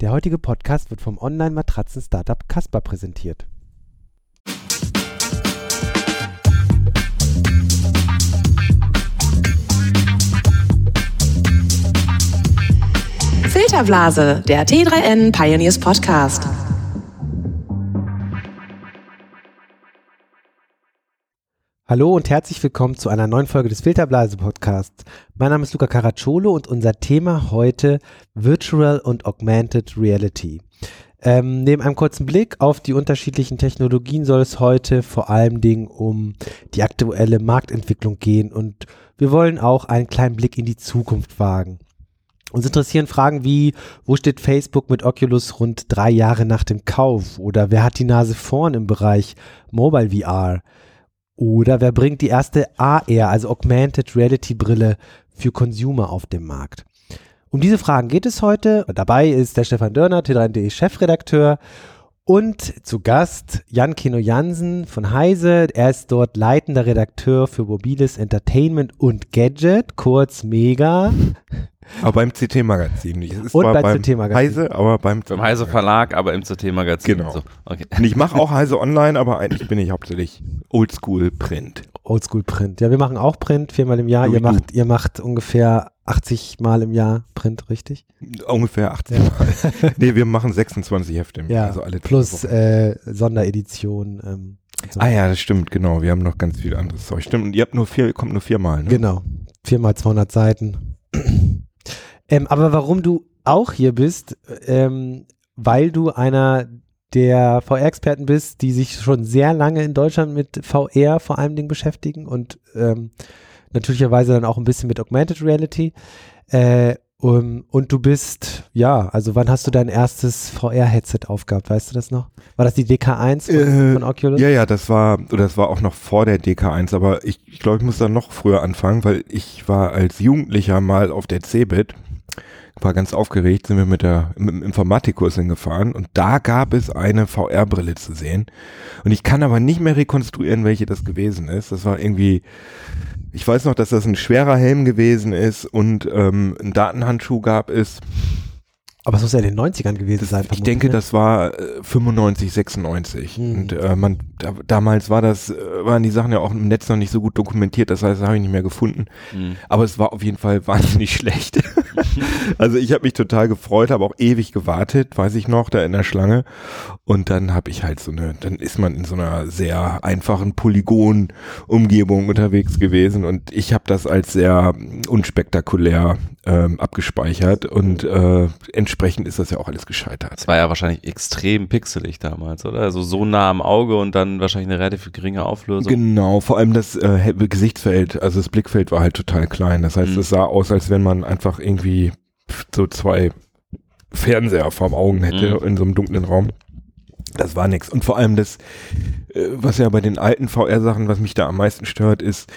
Der heutige Podcast wird vom Online-Matratzen-Startup Casper präsentiert. Filterblase, der T3N Pioneers Podcast. Hallo und herzlich willkommen zu einer neuen Folge des Filterblase Podcasts. Mein Name ist Luca Caracciolo und unser Thema heute Virtual und Augmented Reality. Ähm, neben einem kurzen Blick auf die unterschiedlichen Technologien soll es heute vor allem Dingen um die aktuelle Marktentwicklung gehen und wir wollen auch einen kleinen Blick in die Zukunft wagen. Uns interessieren Fragen wie, wo steht Facebook mit Oculus rund drei Jahre nach dem Kauf? Oder wer hat die Nase vorn im Bereich Mobile VR? Oder wer bringt die erste AR, also Augmented Reality Brille für Consumer auf den Markt? Um diese Fragen geht es heute. Dabei ist der Stefan Dörner, T3N.de Chefredakteur und zu Gast Jan Kino Jansen von Heise. Er ist dort leitender Redakteur für mobiles Entertainment und Gadget, kurz Mega. Aber beim CT-Magazin. Und beim CT-Magazin. Heise, aber beim Beim Heise Verlag, aber im CT-Magazin. Genau. So. Okay. Und ich mache auch Heise online, aber eigentlich bin ich hauptsächlich Oldschool Print. Oldschool Print. Ja, wir machen auch Print viermal im Jahr. Ihr macht, ihr macht ungefähr 80 Mal im Jahr Print, richtig? Ungefähr 80 Mal. nee, wir machen 26 Hefte im Ja, Jahr, also alle plus äh, Sonderedition. Ähm, so. Ah ja, das stimmt, genau. Wir haben noch ganz viel anderes Zeug. Stimmt, und ihr habt nur vier, kommt nur viermal, ne? Genau. Viermal 200 Seiten. Ähm, aber warum du auch hier bist, ähm, weil du einer der VR-Experten bist, die sich schon sehr lange in Deutschland mit VR vor allem Dingen beschäftigen und ähm, natürlicherweise dann auch ein bisschen mit Augmented Reality. Äh, um, und du bist, ja, also wann hast du dein erstes VR-Headset aufgehabt? Weißt du das noch? War das die DK1 von, Äh, von Oculus? Ja, ja, das war, oder das war auch noch vor der DK1, aber ich, ich glaube, ich muss da noch früher anfangen, weil ich war als Jugendlicher mal auf der CeBIT, war ganz aufgeregt, sind wir mit der mit dem Informatikkurs hingefahren und da gab es eine VR-Brille zu sehen. Und ich kann aber nicht mehr rekonstruieren, welche das gewesen ist. Das war irgendwie, ich weiß noch, dass das ein schwerer Helm gewesen ist und ähm, ein Datenhandschuh gab es. Aber es muss ja in den 90ern gewesen Das, sein. ich vermutlich, denke, ne? das war äh, 95, 96. Hm. Und äh, man, da, damals war das, äh, waren die Sachen ja auch im Netz noch nicht so gut dokumentiert, das heißt, das habe ich nicht mehr gefunden. Mhm. Aber es war auf jeden Fall wahnsinnig schlecht. also ich habe mich total gefreut, habe auch ewig gewartet, weiß ich noch, da in der Schlange. Und dann habe ich halt so eine, dann ist man in so einer sehr einfachen Polygon-Umgebung unterwegs gewesen und ich habe das als sehr unspektakulär ähm, abgespeichert und äh, entsprechend ist das ja auch alles gescheitert. Das war ja wahrscheinlich extrem pixelig damals, oder? Also so nah am Auge und dann wahrscheinlich eine relativ geringe Auflösung. Genau, vor allem das äh, Gesichtsfeld, also das Blickfeld war halt total klein. Das heißt, Mhm. es sah aus, als wenn man einfach irgendwie so zwei Fernseher vorm Augen hätte Mhm. in so einem dunklen Raum. Das war nix. Und vor allem das, äh, was ja bei den alten VR-Sachen, was mich da am meisten stört, ist,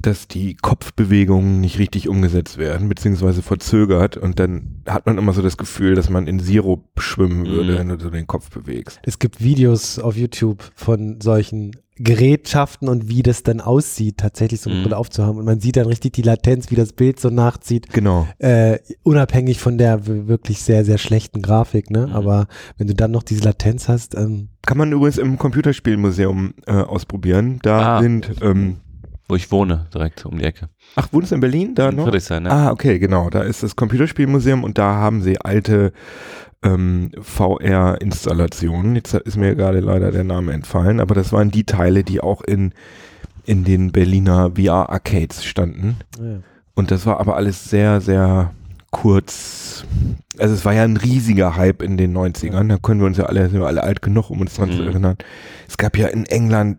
dass die Kopfbewegungen nicht richtig umgesetzt werden, beziehungsweise verzögert. Und dann hat man immer so das Gefühl, dass man in Sirup schwimmen würde, Mhm. wenn du so den Kopf bewegst. Es gibt Videos auf YouTube von solchen Gerätschaften und wie das dann aussieht, tatsächlich so eine Mhm. Brille aufzuhaben. Und man sieht dann richtig die Latenz, wie das Bild so nachzieht, Genau. äh, unabhängig von der wirklich sehr, sehr schlechten Grafik. Ne? Mhm. Aber wenn du dann noch diese Latenz hast, ähm, Kann man übrigens im Computerspielmuseum äh, ausprobieren. Da Ah. sind, ähm, Wo ich wohne, direkt um die Ecke. ach, wohnst du in Berlin da In noch? Friedrichshain, ne? Ah, okay, genau. Da ist das Computerspielmuseum und da haben sie alte ähm, VR-Installationen. Jetzt ist mir gerade leider der Name entfallen, aber das waren die Teile, die auch in, in den Berliner VR-Arcades standen. ja. Und das war aber alles sehr, sehr kurz. Also es war ja ein riesiger Hype in den 90ern. Da können wir uns ja alle, sind wir alle alt genug, um uns dran zu Mhm. erinnern. Es gab ja in England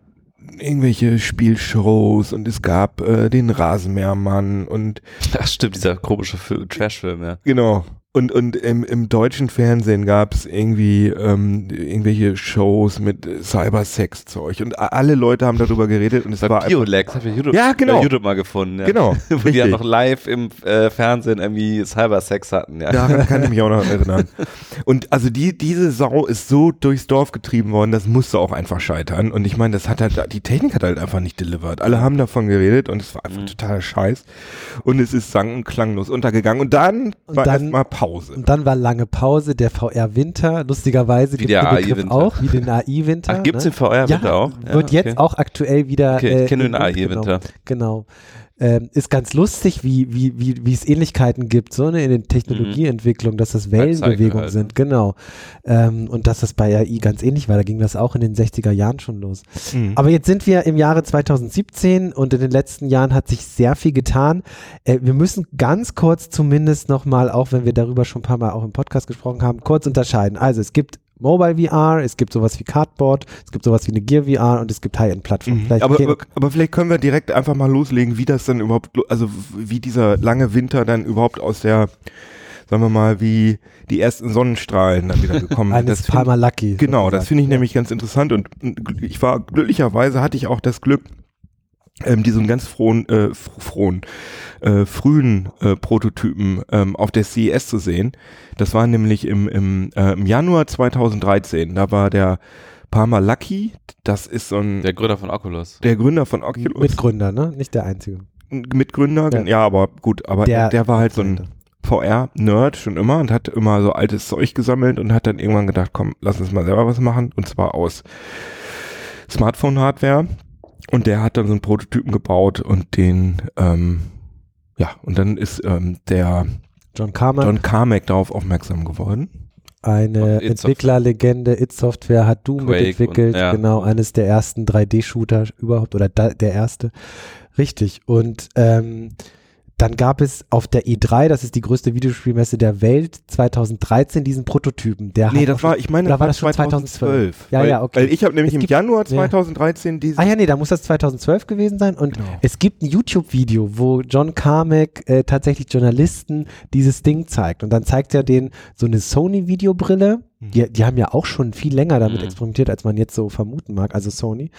irgendwelche Spielshows und es gab äh, den Rasenmähermann und Ach stimmt, dieser komische Fil- Trashfilm, ja. genau. Und, und im, im deutschen Fernsehen gab es irgendwie ähm, irgendwelche Shows mit äh, Cybersex-Zeug und alle Leute haben darüber geredet und es Bei war Biolex, hab ich YouTube, Ja, genau. bei YouTube mal gefunden. Ja. genau, Wo die ja richtig. noch live im äh, Fernsehen irgendwie Cybersex hatten, ja. Daran kann ich mich auch noch erinnern. Und also die, diese Sau ist so durchs Dorf getrieben worden, das musste auch einfach scheitern. Und ich meine, das hat halt, die Technik hat halt einfach nicht delivered. Alle haben davon geredet und es war einfach Mhm. totaler Scheiß. Und es ist sang- und klanglos untergegangen. Und dann Und war dann- erstmal Pause. Und dann war lange Pause, der VR-Winter, lustigerweise Wie der AI-Winter. auch, wie den AI-Winter. Ach, gibt's ne? den VR-Winter ja, auch? Wird okay. jetzt auch aktuell wieder. Okay, ich äh, kenne den AI-Winter. Genau. Ähm, ist ganz lustig, wie, wie, wie, wie es Ähnlichkeiten gibt, so ne, in den Technologieentwicklungen, dass das Wellenbewegungen halt, sind, genau. Ähm, und dass das bei AI ganz ähnlich war, da ging das auch in den 60er Jahren schon los. Mhm. Aber jetzt sind wir im Jahre 2017 und in den letzten Jahren hat sich sehr viel getan. Äh, wir müssen ganz kurz zumindest nochmal, auch wenn wir darüber schon ein paar Mal auch im Podcast gesprochen haben, kurz unterscheiden. Also es gibt Mobile VR, es gibt sowas wie Cardboard, es gibt sowas wie eine Gear VR und es gibt High-End-Plattformen. Mhm. Aber, aber, aber vielleicht können wir direkt einfach mal loslegen, wie das dann überhaupt, also wie dieser lange Winter dann überhaupt aus der, sagen wir mal, wie die ersten Sonnenstrahlen dann wieder gekommen sind. eines Das Palmer Lucky. Genau, das sozusagen. finde ich nämlich ganz interessant und ich war glücklicherweise hatte ich auch das Glück, ähm, diesen ganz frohen, äh, fr- frohen, äh, frühen äh, Prototypen ähm, auf der CES zu sehen. Das war nämlich im, im, äh, im Januar 2013. Da war der Palmer Lucky, das ist so ein Der Gründer von Oculus. der Gründer von Oculus, Mitgründer, ne? Nicht der einzige. Mitgründer, Ja. ja. aber gut, aber der, der war halt so ein. VR-Nerd schon immer und hat immer so altes Zeug gesammelt und hat dann irgendwann gedacht, komm, lass uns mal selber was machen und zwar aus Smartphone-Hardware und der hat dann so einen Prototypen gebaut und den, ähm, ja, und dann ist ähm, der John Carmack, John Carmack darauf aufmerksam geworden. eine Entwicklerlegende, It Software hat Doom Quake mitentwickelt, und- ja. genau, eines der ersten 3D-Shooter überhaupt oder da, der erste. Richtig. Und ähm, dann gab es auf der E3, das ist die größte Videospielmesse der Welt, 2013 diesen Prototypen. Der Nee, das war, ich meine, das war das schon 2012? Ja, weil, ja, okay. Weil ich habe nämlich Es im gibt- Januar ja. 2013 dieses Ah ja, nee, da muss das 2012 gewesen sein. Und Genau. es gibt ein YouTube-Video, wo John Carmack äh, tatsächlich Journalisten dieses Ding zeigt. Und dann zeigt er denen so eine Sony-Videobrille. Die, die haben ja auch schon viel länger damit Mhm. experimentiert, als man jetzt so vermuten mag, also Sony.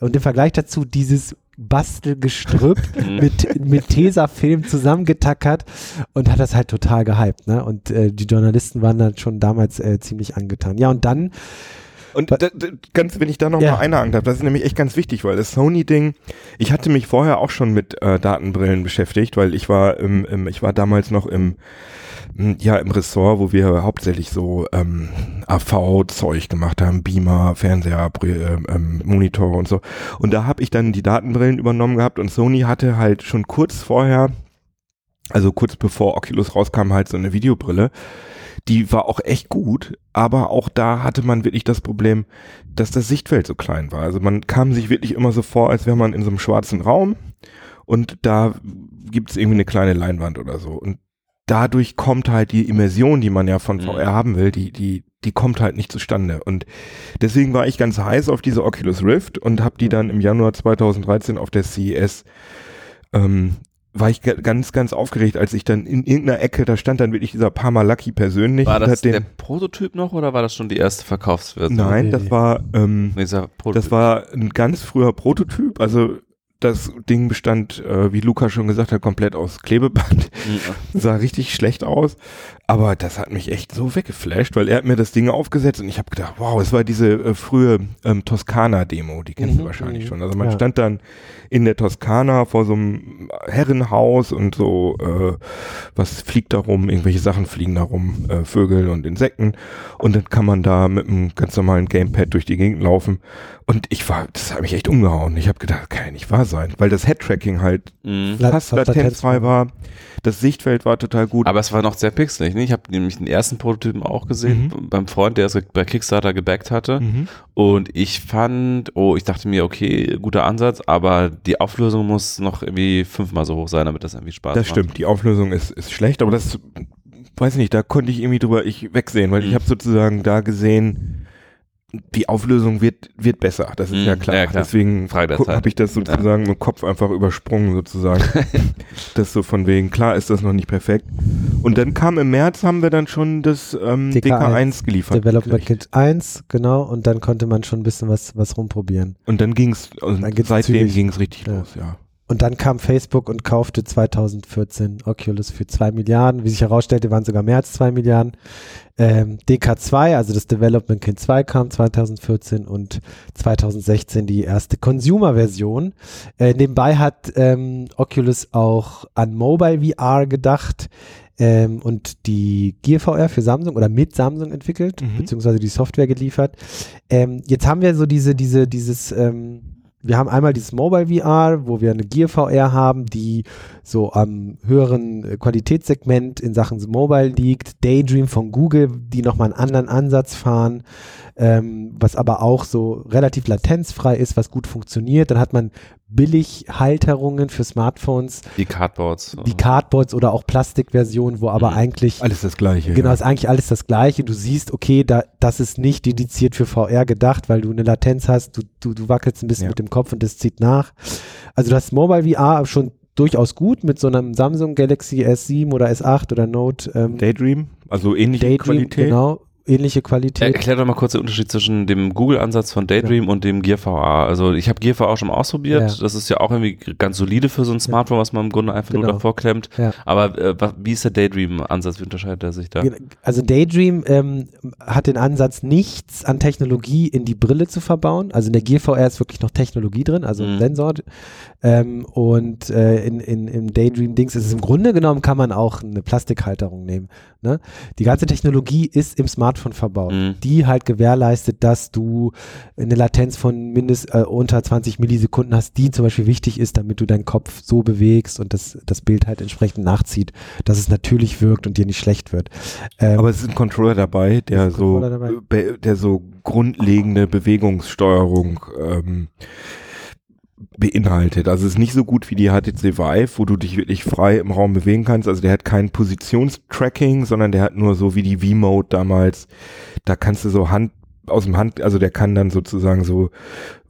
Und im Vergleich dazu dieses Bastelgestrüpp Mhm. mit, mit Tesafilm zusammengetackert und hat das halt total gehypt. Ne? Und äh, die Journalisten waren dann schon damals äh, ziemlich angetan. Ja, und dann Und da, da, ganz, wenn ich da noch Ja. mal einhaken darf, das ist nämlich echt ganz wichtig, weil das Sony-Ding, ich hatte mich vorher auch schon mit äh, Datenbrillen beschäftigt, weil ich war im, im, ich war damals noch im, m, ja, im Ressort, wo wir hauptsächlich so ähm, AV-Zeug gemacht haben, Beamer, Fernseher, ähm, ähm, Monitore und so. Und da habe ich dann die Datenbrillen übernommen gehabt und Sony hatte halt schon kurz vorher, also kurz bevor Oculus rauskam, halt so eine Videobrille. Die war auch echt gut, aber auch da hatte man wirklich das Problem, dass das Sichtfeld so klein war. Also man kam sich wirklich immer so vor, als wäre man in so einem schwarzen Raum und da gibt es irgendwie eine kleine Leinwand oder so. Und dadurch kommt halt die Immersion, die man ja von Mhm. VR haben will, die, die, die kommt halt nicht zustande. Und deswegen war ich ganz heiß auf diese Oculus Rift und habe die dann im Januar 2013 auf der CES ähm, war ich ga- ganz, ganz aufgeregt, als ich dann in irgendeiner Ecke, da stand dann wirklich dieser Parma Lucky persönlich. War das hat den, der Prototyp noch oder war das schon die erste Verkaufsversion? Nein, Nee, das nee. war, ähm, das war ein ganz früher Prototyp. Also das Ding bestand, äh, wie Luca schon gesagt hat, komplett aus Klebeband. Mhm. Sah richtig schlecht aus. Aber das hat mich echt so weggeflasht, weil er hat mir das Ding aufgesetzt und ich habe gedacht, wow, es war diese äh, frühe ähm, Toskana-Demo, die kennst Mhm, du wahrscheinlich mhm. schon. Also man Ja. stand dann in der Toskana vor so einem Herrenhaus und so, äh, was fliegt da rum, irgendwelche Sachen fliegen da rum, äh, Vögel und Insekten. Und dann kann man da mit einem ganz normalen Gamepad durch die Gegend laufen. Und ich war, das hat mich echt umgehauen. Ich habe gedacht, kann ja nicht wahr sein, weil das Headtracking halt Mhm. Fast latenzfrei war. Das Sichtfeld war total gut. Aber es war noch sehr pixelig. Ne? Ich habe nämlich den ersten Prototypen auch gesehen beim Freund, der es bei Kickstarter gebackt hatte. Mhm. Und ich fand, oh, ich dachte mir, okay, guter Ansatz, aber die Auflösung muss noch irgendwie fünfmal so hoch sein, damit das irgendwie Spaß Das macht. stimmt, die Auflösung ist, ist schlecht, aber das, weiß ich nicht, da konnte ich irgendwie drüber ich wegsehen, weil ich Mhm. habe sozusagen da gesehen, die Auflösung wird, wird besser, das ist Mhm, ja klar. ja, klar. Deswegen habe ich das sozusagen im Kopf einfach übersprungen sozusagen. das so von wegen, klar ist das noch nicht perfekt. Und dann kam im März, haben wir dann schon das ähm, DK1 DK1 geliefert. Development. Kit 1, genau, und dann konnte man schon ein bisschen was, was rumprobieren. Und dann Dann geht's seitdem zügig. ging's richtig Ja. los, ja. Und dann kam Facebook und kaufte 2014 Oculus für 2 Milliarden. Wie sich herausstellte, waren sogar mehr als 2 Milliarden. Ähm, DK2, also das Development Kit 2 kam 2014 und 2016 die erste Consumer-Version. Äh, nebenbei hat ähm, Oculus auch an Mobile VR gedacht. ähm, und die Gear VR für Samsung oder mit Samsung entwickelt, Mhm. beziehungsweise die Software geliefert. Ähm, jetzt haben wir so diese, diese, dieses, ähm, wir haben einmal dieses Mobile VR, wo wir eine Gear VR haben, die so am höheren äh, Qualitätssegment in Sachen Mobile liegt. Daydream von Google, die nochmal einen anderen Ansatz fahren, ähm, was aber auch so relativ latenzfrei ist, was gut funktioniert. Dann hat man Billighalterungen für Smartphones, Die Cardboards. wie Cardboards oder auch Plastikversionen, wo aber Mhm. eigentlich Alles das Gleiche. Genau, ja. ist eigentlich alles das Gleiche. Du siehst, okay, da, das ist nicht dediziert für VR gedacht, weil du eine Latenz hast, du, du, du wackelst ein bisschen Ja. mit dem Kopf und das zieht nach. Also das Mobile VR schon durchaus gut mit so einem Samsung Galaxy S7 oder S8 oder Note ähm, Daydream, also ähnliche Daydream, Qualität. genau, ähnliche Qualität. Erklär doch mal kurz den Unterschied zwischen dem Google-Ansatz von Daydream und dem Gear VR. Also ich habe Gear VR schon mal ausprobiert. Ja. Das ist ja auch irgendwie ganz solide für so ein Smartphone, was man im Grunde einfach nur Genau. davor klemmt. Ja. Aber äh, wie ist der Daydream-Ansatz? Wie unterscheidet er sich da? Also Daydream ähm, hat den Ansatz, nichts an Technologie in die Brille zu verbauen. Also in der Gear VR ist wirklich noch Technologie drin, also ein Mhm. Sensor. Ähm, und äh, in, in, im Daydream-Dings ist es im Grunde genommen, kann man auch eine Plastikhalterung nehmen. Ne? Die ganze Technologie ist im Smartphone verbaut, Mhm. die halt gewährleistet, dass du eine Latenz von mindest äh, unter 20 Millisekunden hast, die zum Beispiel wichtig ist, damit du deinen Kopf so bewegst und das, das Bild halt entsprechend nachzieht, dass es natürlich wirkt und dir nicht schlecht wird. Ähm, Aber es ist ein Controller dabei, der ein so, Controller dabei. be- der so grundlegende Bewegungssteuerung ähm, beinhaltet. Also es ist nicht so gut wie die HTC Vive, wo du dich wirklich frei im Raum bewegen kannst. Also der hat kein Positionstracking, sondern der hat nur so wie die V-Mode damals. Da kannst du so Hand aus dem Hand, also der kann dann sozusagen so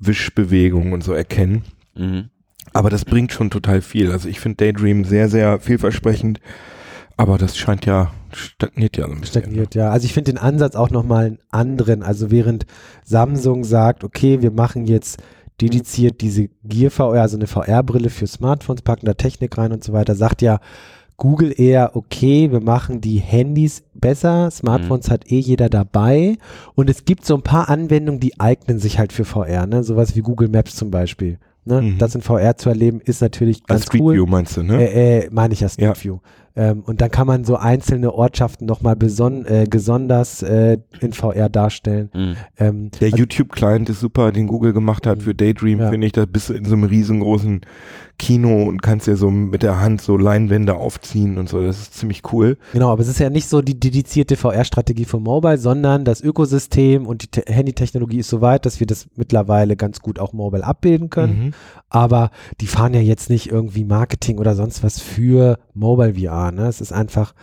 Wischbewegungen und so erkennen. Mhm. Aber das bringt schon total viel. Also ich finde Daydream sehr, sehr vielversprechend. Aber das scheint ja, stagniert ja so ein bisschen. stagniert, ja. Also ich finde den Ansatz auch nochmal einen anderen. Also während Samsung sagt, okay, wir machen jetzt dediziert diese Gear VR, also eine VR-Brille für Smartphones, packen da Technik rein und so weiter, sagt ja Google eher, okay, wir machen die Handys besser, Smartphones hat eh jeder dabei und es gibt so ein paar Anwendungen, die eignen sich halt für VR, ne? sowas wie Google Maps zum Beispiel. Ne? Mhm. Das in VR zu erleben, ist natürlich Als ganz Street cool. View meinst du, ne? Äh, äh, meine ich ja Street Ja. View. Ähm, und dann kann man so einzelne Ortschaften nochmal beson äh, besonders äh, in VR darstellen. Mhm. Ähm, Der also- YouTube-Client ist super, den Google gemacht hat für Daydream, Ja. finde ich. Da bist du in so einem riesengroßen Kino und kannst ja so mit der Hand so Leinwände aufziehen und so. Das ist ziemlich cool. Genau, aber es ist ja nicht so die dedizierte VR-Strategie für Mobile, sondern das Ökosystem und die Te Handytechnologie ist so weit, dass wir das mittlerweile ganz gut auch mobile abbilden können. Mhm. Aber die fahren ja jetzt nicht irgendwie Marketing oder sonst was für Mobile VR. Ne? Es ist einfach,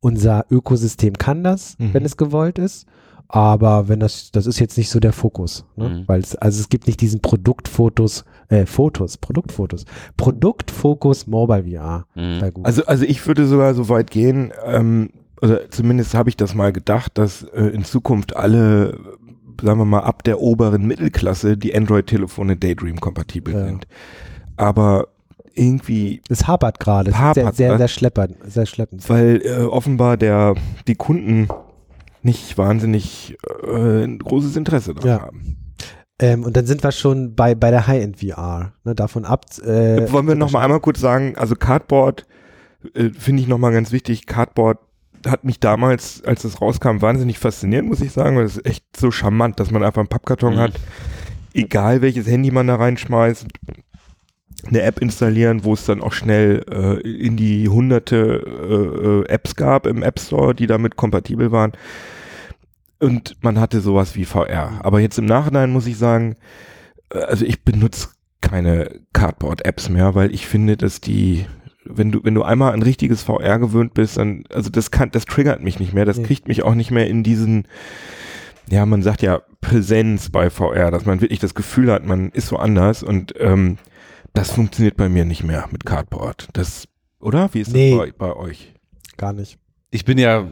unser Ökosystem kann das, Mhm. wenn es gewollt ist. Aber wenn das, das ist jetzt nicht so der Fokus, ne? Mhm. weil es, also es gibt nicht diesen Produktfotos, äh, Fotos, Produktfotos, Produktfokus Mobile VR Mhm. bei Google. Also, also ich würde sogar so weit gehen, ähm, oder zumindest habe ich das mal gedacht, dass äh, in Zukunft alle, sagen wir mal, ab der oberen Mittelklasse die Android-Telefone Daydream-kompatibel Ja. sind. Aber irgendwie es hapert gerade, es ist sehr, Hapert, sehr, sehr schleppend, sehr schleppend. weil äh, offenbar der die Kunden nicht wahnsinnig äh, großes Interesse daran Ja. haben. Ähm, und dann sind wir schon bei, bei der High-End VR, ne, davon ab. Äh, Wollen wir noch mal einmal kurz sagen, also Cardboard äh, finde ich noch mal ganz wichtig. Cardboard hat mich damals, als es rauskam, wahnsinnig fasziniert, muss ich sagen, weil es ist echt so charmant, dass man einfach einen Pappkarton Mhm. hat, egal welches Handy man da reinschmeißt, eine App installieren, wo es dann auch schnell äh, in die hunderte äh, äh, Apps gab im App Store, die damit kompatibel waren. Und man hatte sowas wie VR. Aber jetzt im Nachhinein muss ich sagen, äh, also ich benutze keine Cardboard-Apps mehr, weil ich finde, dass die, wenn du, wenn du einmal ein richtiges VR gewöhnt bist, dann, also das kann, das triggert mich nicht mehr, das Nee. kriegt mich auch nicht mehr in diesen, ja, man sagt ja Präsenz bei VR, dass man wirklich das Gefühl hat, man ist so anders und ähm, das funktioniert bei mir nicht mehr mit Cardboard. Das, oder? Wie ist das Nee. bei, bei euch? gar nicht. Ich bin ja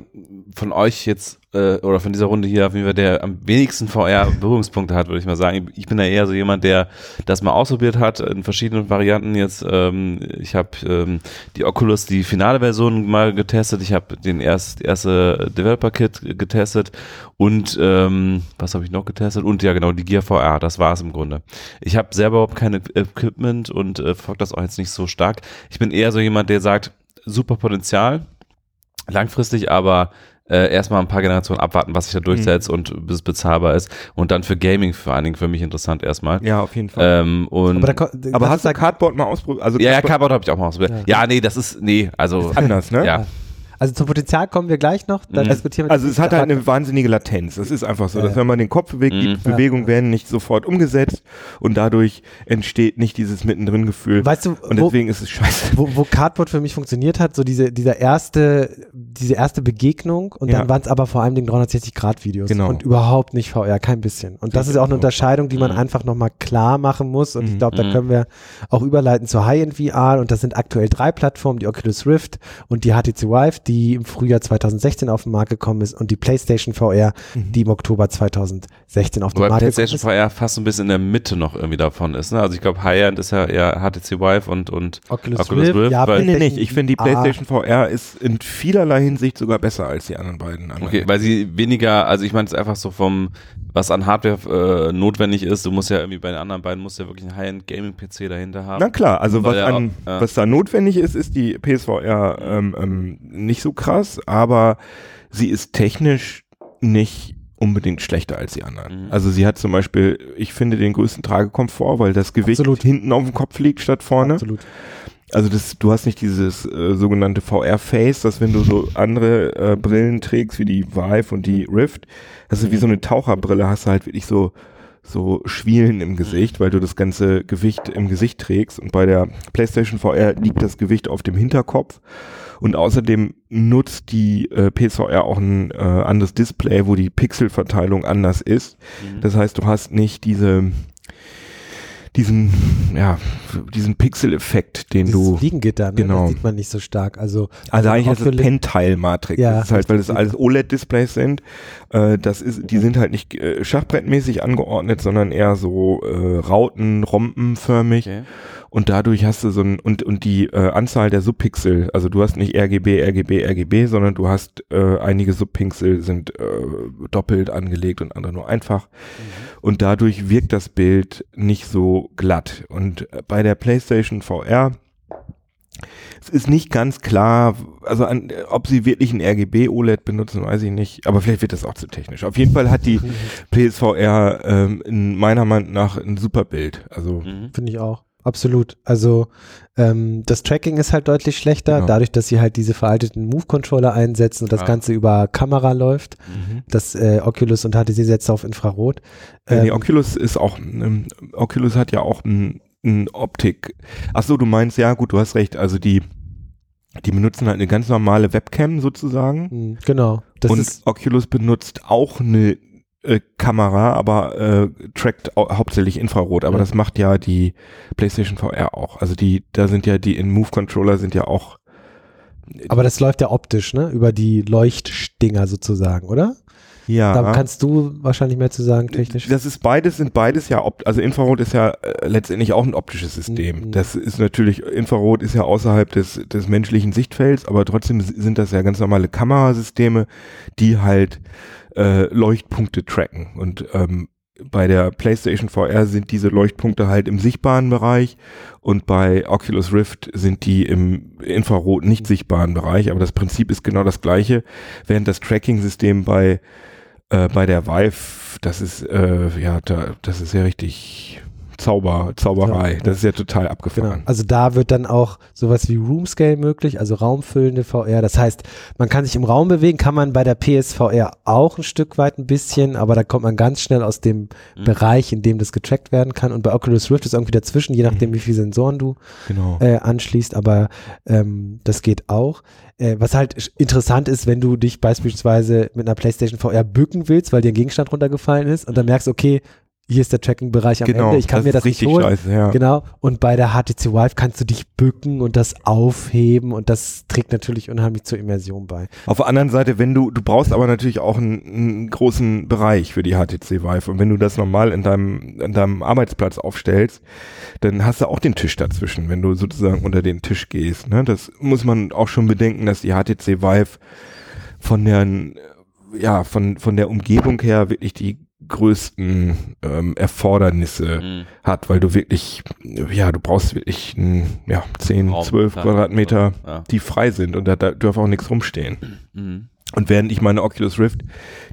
von euch jetzt äh, oder von dieser Runde hier auf jeden Fall der am wenigsten VR-Berührungspunkte hat, würde ich mal sagen. Ich bin da eher so jemand, der das mal ausprobiert hat in verschiedenen Varianten. Jetzt, ähm, ich habe ähm, die Oculus, die finale Version mal getestet. Ich habe den erst erste Developer-Kit getestet und ähm, was habe ich noch getestet? Und ja genau die Gear VR. Das war es im Grunde. Ich habe selber überhaupt keine Equipment und äh, folge das auch jetzt nicht so stark. Ich bin eher so jemand, der sagt super Potenzial langfristig, aber äh, erstmal ein paar Generationen abwarten, was sich da durchsetzt Mhm. und bis es bezahlbar ist. Und dann für Gaming vor allen Dingen für mich interessant erstmal. Ja, auf jeden Fall. Ähm, und Aber, da, aber das hast du da- Cardboard mal ausprobiert? Also ja, ja, Cardboard habe ich auch mal ausprobiert. Ja. nee, das ist, nee, also. ist anders, ne? Ja. Also zum Potenzial kommen wir gleich noch. Mhm. Also es hat halt eine wahnsinnige Latenz. Es ist einfach so, Ja, dass ja. wenn man den Kopf bewegt, die Mhm. Bewegungen werden nicht sofort umgesetzt und dadurch entsteht nicht dieses mittendrin-Gefühl. Weißt du, Und wo, deswegen ist es scheiße. wo, wo Cardboard für mich funktioniert hat, so diese, dieser erste, diese erste Begegnung und Ja. dann waren es aber vor allem den 360-Grad-Videos Genau. und überhaupt nicht VR, kein bisschen. Und das ist auch eine Unterscheidung, die man Mhm. einfach nochmal klar machen muss und ich Mhm. glaube, da Mhm. können wir auch überleiten zur High-End-VR und das sind aktuell drei Plattformen, die Oculus Rift und die HTC Vive, die im Frühjahr 2016 auf den Markt gekommen ist und die PlayStation VR, die im Oktober 2016 auf den Wobei Markt gekommen PlayStation ist. VR fast so ein bisschen in der Mitte noch irgendwie davon ist. Ne? Also ich glaube, High-End ist ja eher HTC Vive und, und Oculus, Oculus Rift, Rift, ja, weil- Nee, nicht. Ich finde, die Ah. PlayStation VR ist in vielerlei Hinsicht sogar besser als die anderen beiden. anderen. Okay, weil sie weniger, also ich meine es einfach so vom, was an Hardware äh, notwendig ist, du musst ja irgendwie bei den anderen beiden, musst ja wirklich einen High-End-Gaming-PC dahinter haben. Na klar, also was, an, ja. was da notwendig ist, ist die PSVR ähm, ähm, nicht so krass, aber sie ist technisch nicht unbedingt schlechter als die anderen. Mhm. Also sie hat zum Beispiel, ich finde, den größten Tragekomfort, weil das Gewicht Absolut. hinten auf dem Kopf liegt statt vorne. Absolut. Also das, du hast nicht dieses äh, sogenannte VR-Face, dass wenn du so andere äh, Brillen trägst, wie die Vive und die Rift, also wie so eine Taucherbrille, hast du halt wirklich so so Schwielen im Gesicht, weil du das ganze Gewicht im Gesicht trägst. Und bei der PlayStation VR liegt das Gewicht auf dem Hinterkopf. Und außerdem nutzt die äh, PSVR auch ein äh, anderes Display, wo die Pixelverteilung anders ist. Mhm. Das heißt, du hast nicht diese diesen, ja, diesen Pixel-Effekt, den Dieses du Fliegengitter, ne? genau. das sieht man nicht so stark. Also, also eigentlich ist das Pentile-Matrix. Ja, das ist halt, weil das alles OLED-Displays sind. Äh, das ist, die sind halt nicht äh, schachbrettmäßig angeordnet, sondern eher so äh, Rauten, rompenförmig. Okay. Und dadurch hast du so ein, und, und die äh, Anzahl der Subpixel, also du hast nicht RGB, RGB, RGB, sondern du hast äh, einige Subpixel sind äh, doppelt angelegt und andere nur einfach. Und dadurch wirkt das Bild nicht so glatt. Und bei der PlayStation VR es ist nicht ganz klar, also an, ob sie wirklich ein RGB OLED benutzen, weiß ich nicht. Aber vielleicht wird das auch zu technisch. Auf jeden Fall hat die PSVR ähm, in meiner Meinung nach ein super Bild. Also Mhm. Finde ich auch. Absolut. Also ähm, das Tracking ist halt deutlich schlechter, Genau. dadurch, dass sie halt diese veralteten Move-Controller einsetzen und das Ah. Ganze über Kamera läuft. Mhm. Das äh, Oculus und HTC setzt auf Infrarot. Äh, Ähm, Oculus ist auch, ähm, Oculus hat ja auch ein, ein Optik. Ach so, du meinst, ja gut, du hast recht. Also die, die benutzen halt eine ganz normale Webcam sozusagen. mh, genau. Das und Oculus benutzt auch eine äh, Kamera, aber äh, trackt au hauptsächlich Infrarot. Aber Ja. das macht ja die PlayStation VR auch. Also die, da sind ja die in Move Controller sind ja auch. aber das läuft ja optisch, ne? Über die Leuchtstinger sozusagen, oder? Ja. Da kannst du wahrscheinlich mehr zu sagen, technisch. Das ist beides, sind beides ja, opt also Infrarot ist ja äh, letztendlich auch ein optisches System. Mhm. Das ist natürlich, Infrarot ist ja außerhalb des, des menschlichen Sichtfelds, aber trotzdem sind das ja ganz normale Kamerasysteme, die halt äh, Leuchtpunkte tracken. Und ähm, bei der PlayStation VR sind diese Leuchtpunkte halt im sichtbaren Bereich und bei Oculus Rift sind die im Infrarot nicht sichtbaren Bereich, aber das Prinzip ist genau das gleiche, während das Tracking-System bei äh, bei der Vive, das ist äh, ja, da, das ist ja richtig Zauber, Zauberei. Das ist ja total Genau. abgefahren. Also da wird dann auch sowas wie Room Scale möglich, also raumfüllende VR. Das heißt, man kann sich im Raum bewegen, kann man bei der PSVR auch ein Stück weit ein bisschen, aber da kommt man ganz schnell aus dem Mhm. Bereich, in dem das getrackt werden kann. Und bei Oculus Rift ist irgendwie dazwischen, je nachdem, wie viele Sensoren du Genau. äh, anschließt, aber ähm, das geht auch. Äh, was halt interessant ist, wenn du dich beispielsweise mit einer PlayStation VR bücken willst, weil dir ein Gegenstand runtergefallen ist und dann merkst, okay, hier ist der Tracking-Bereich am genau. Ende, ich kann mir das nicht richtig holen. scheiße, ja. Genau. Und bei der HTC Vive kannst du dich bücken und das aufheben und das trägt natürlich unheimlich zur Immersion bei. Auf der anderen Seite, wenn du, du brauchst aber natürlich auch einen, einen großen Bereich für die HTC Vive. Und wenn du das normal in deinem, in deinem Arbeitsplatz aufstellst, dann hast du auch den Tisch dazwischen, wenn du sozusagen unter den Tisch gehst. Ne? Das muss man auch schon bedenken, dass die HTC Vive von der, ja, von, von der Umgebung her wirklich die größten ähm, Erfordernisse Mhm. hat, weil du wirklich, ja, du brauchst wirklich ein, ja, 10, Raum, 12 klar. Quadratmeter, Ja. die frei sind und da, da darf auch nichts rumstehen. Mhm. Und während ich meine Oculus Rift,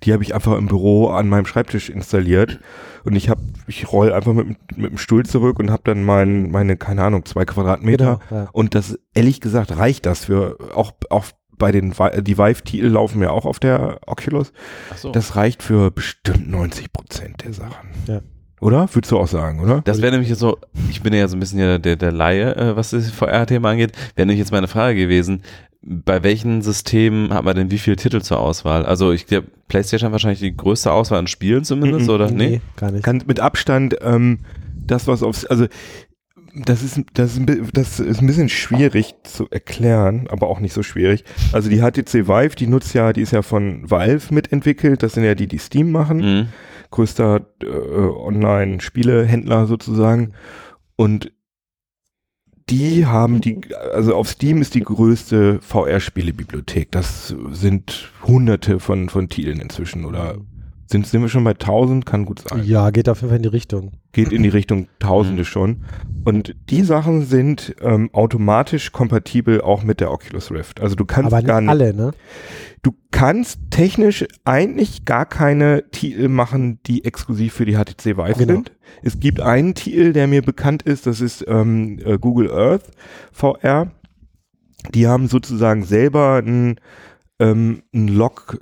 die habe ich einfach im Büro an meinem Schreibtisch installiert und ich habe, ich roll einfach mit, dem- mit dem Stuhl zurück und habe dann mein, meine, keine Ahnung, zwei Quadratmeter. Genau, ja. Und das, ehrlich gesagt, reicht das für, auch, auch bei den, Vi- die Vive-Titel laufen ja auch auf der Oculus. Ach so. Das reicht für bestimmt 90 Prozent der Sachen. Ja. Oder? Würdest du auch sagen, oder? Das wäre nämlich jetzt so, ich bin ja so ein bisschen ja der, der Laie, äh, was das VR-Thema angeht, wäre nämlich jetzt meine Frage gewesen, bei welchen Systemen hat man denn wie viele Titel zur Auswahl? Also ich glaube, PlayStation hat wahrscheinlich die größte Auswahl an Spielen zumindest, Mhm. oder? Nee? gar nicht. Kann mit Abstand ähm, das, was aufs, also das ist, das, ist, ein das ist ein bisschen schwierig zu erklären, aber auch nicht so schwierig. Also die HTC Vive, die nutzt ja, die ist ja von Valve mitentwickelt, das sind ja die, die Steam machen. Mhm. größter äh, Online-Spielehändler sozusagen. Und die haben die, also auf Steam ist die größte VR-Spielebibliothek. Das sind hunderte von, von Titeln inzwischen oder sind, sind wir schon bei 1000? Kann gut sein. Ja, geht auf jeden Fall in die Richtung. Geht in die Richtung Tausende schon. Und die Sachen sind ähm, automatisch kompatibel auch mit der Oculus Rift. Also du kannst Aber gar nicht alle, ne? Du kannst technisch eigentlich gar keine Titel machen, die exklusiv für die HTC Vive Genau. sind. Es gibt einen Titel, der mir bekannt ist, das ist ähm, äh, Google Earth VR. Die haben sozusagen selber ein, ähm, ein Log,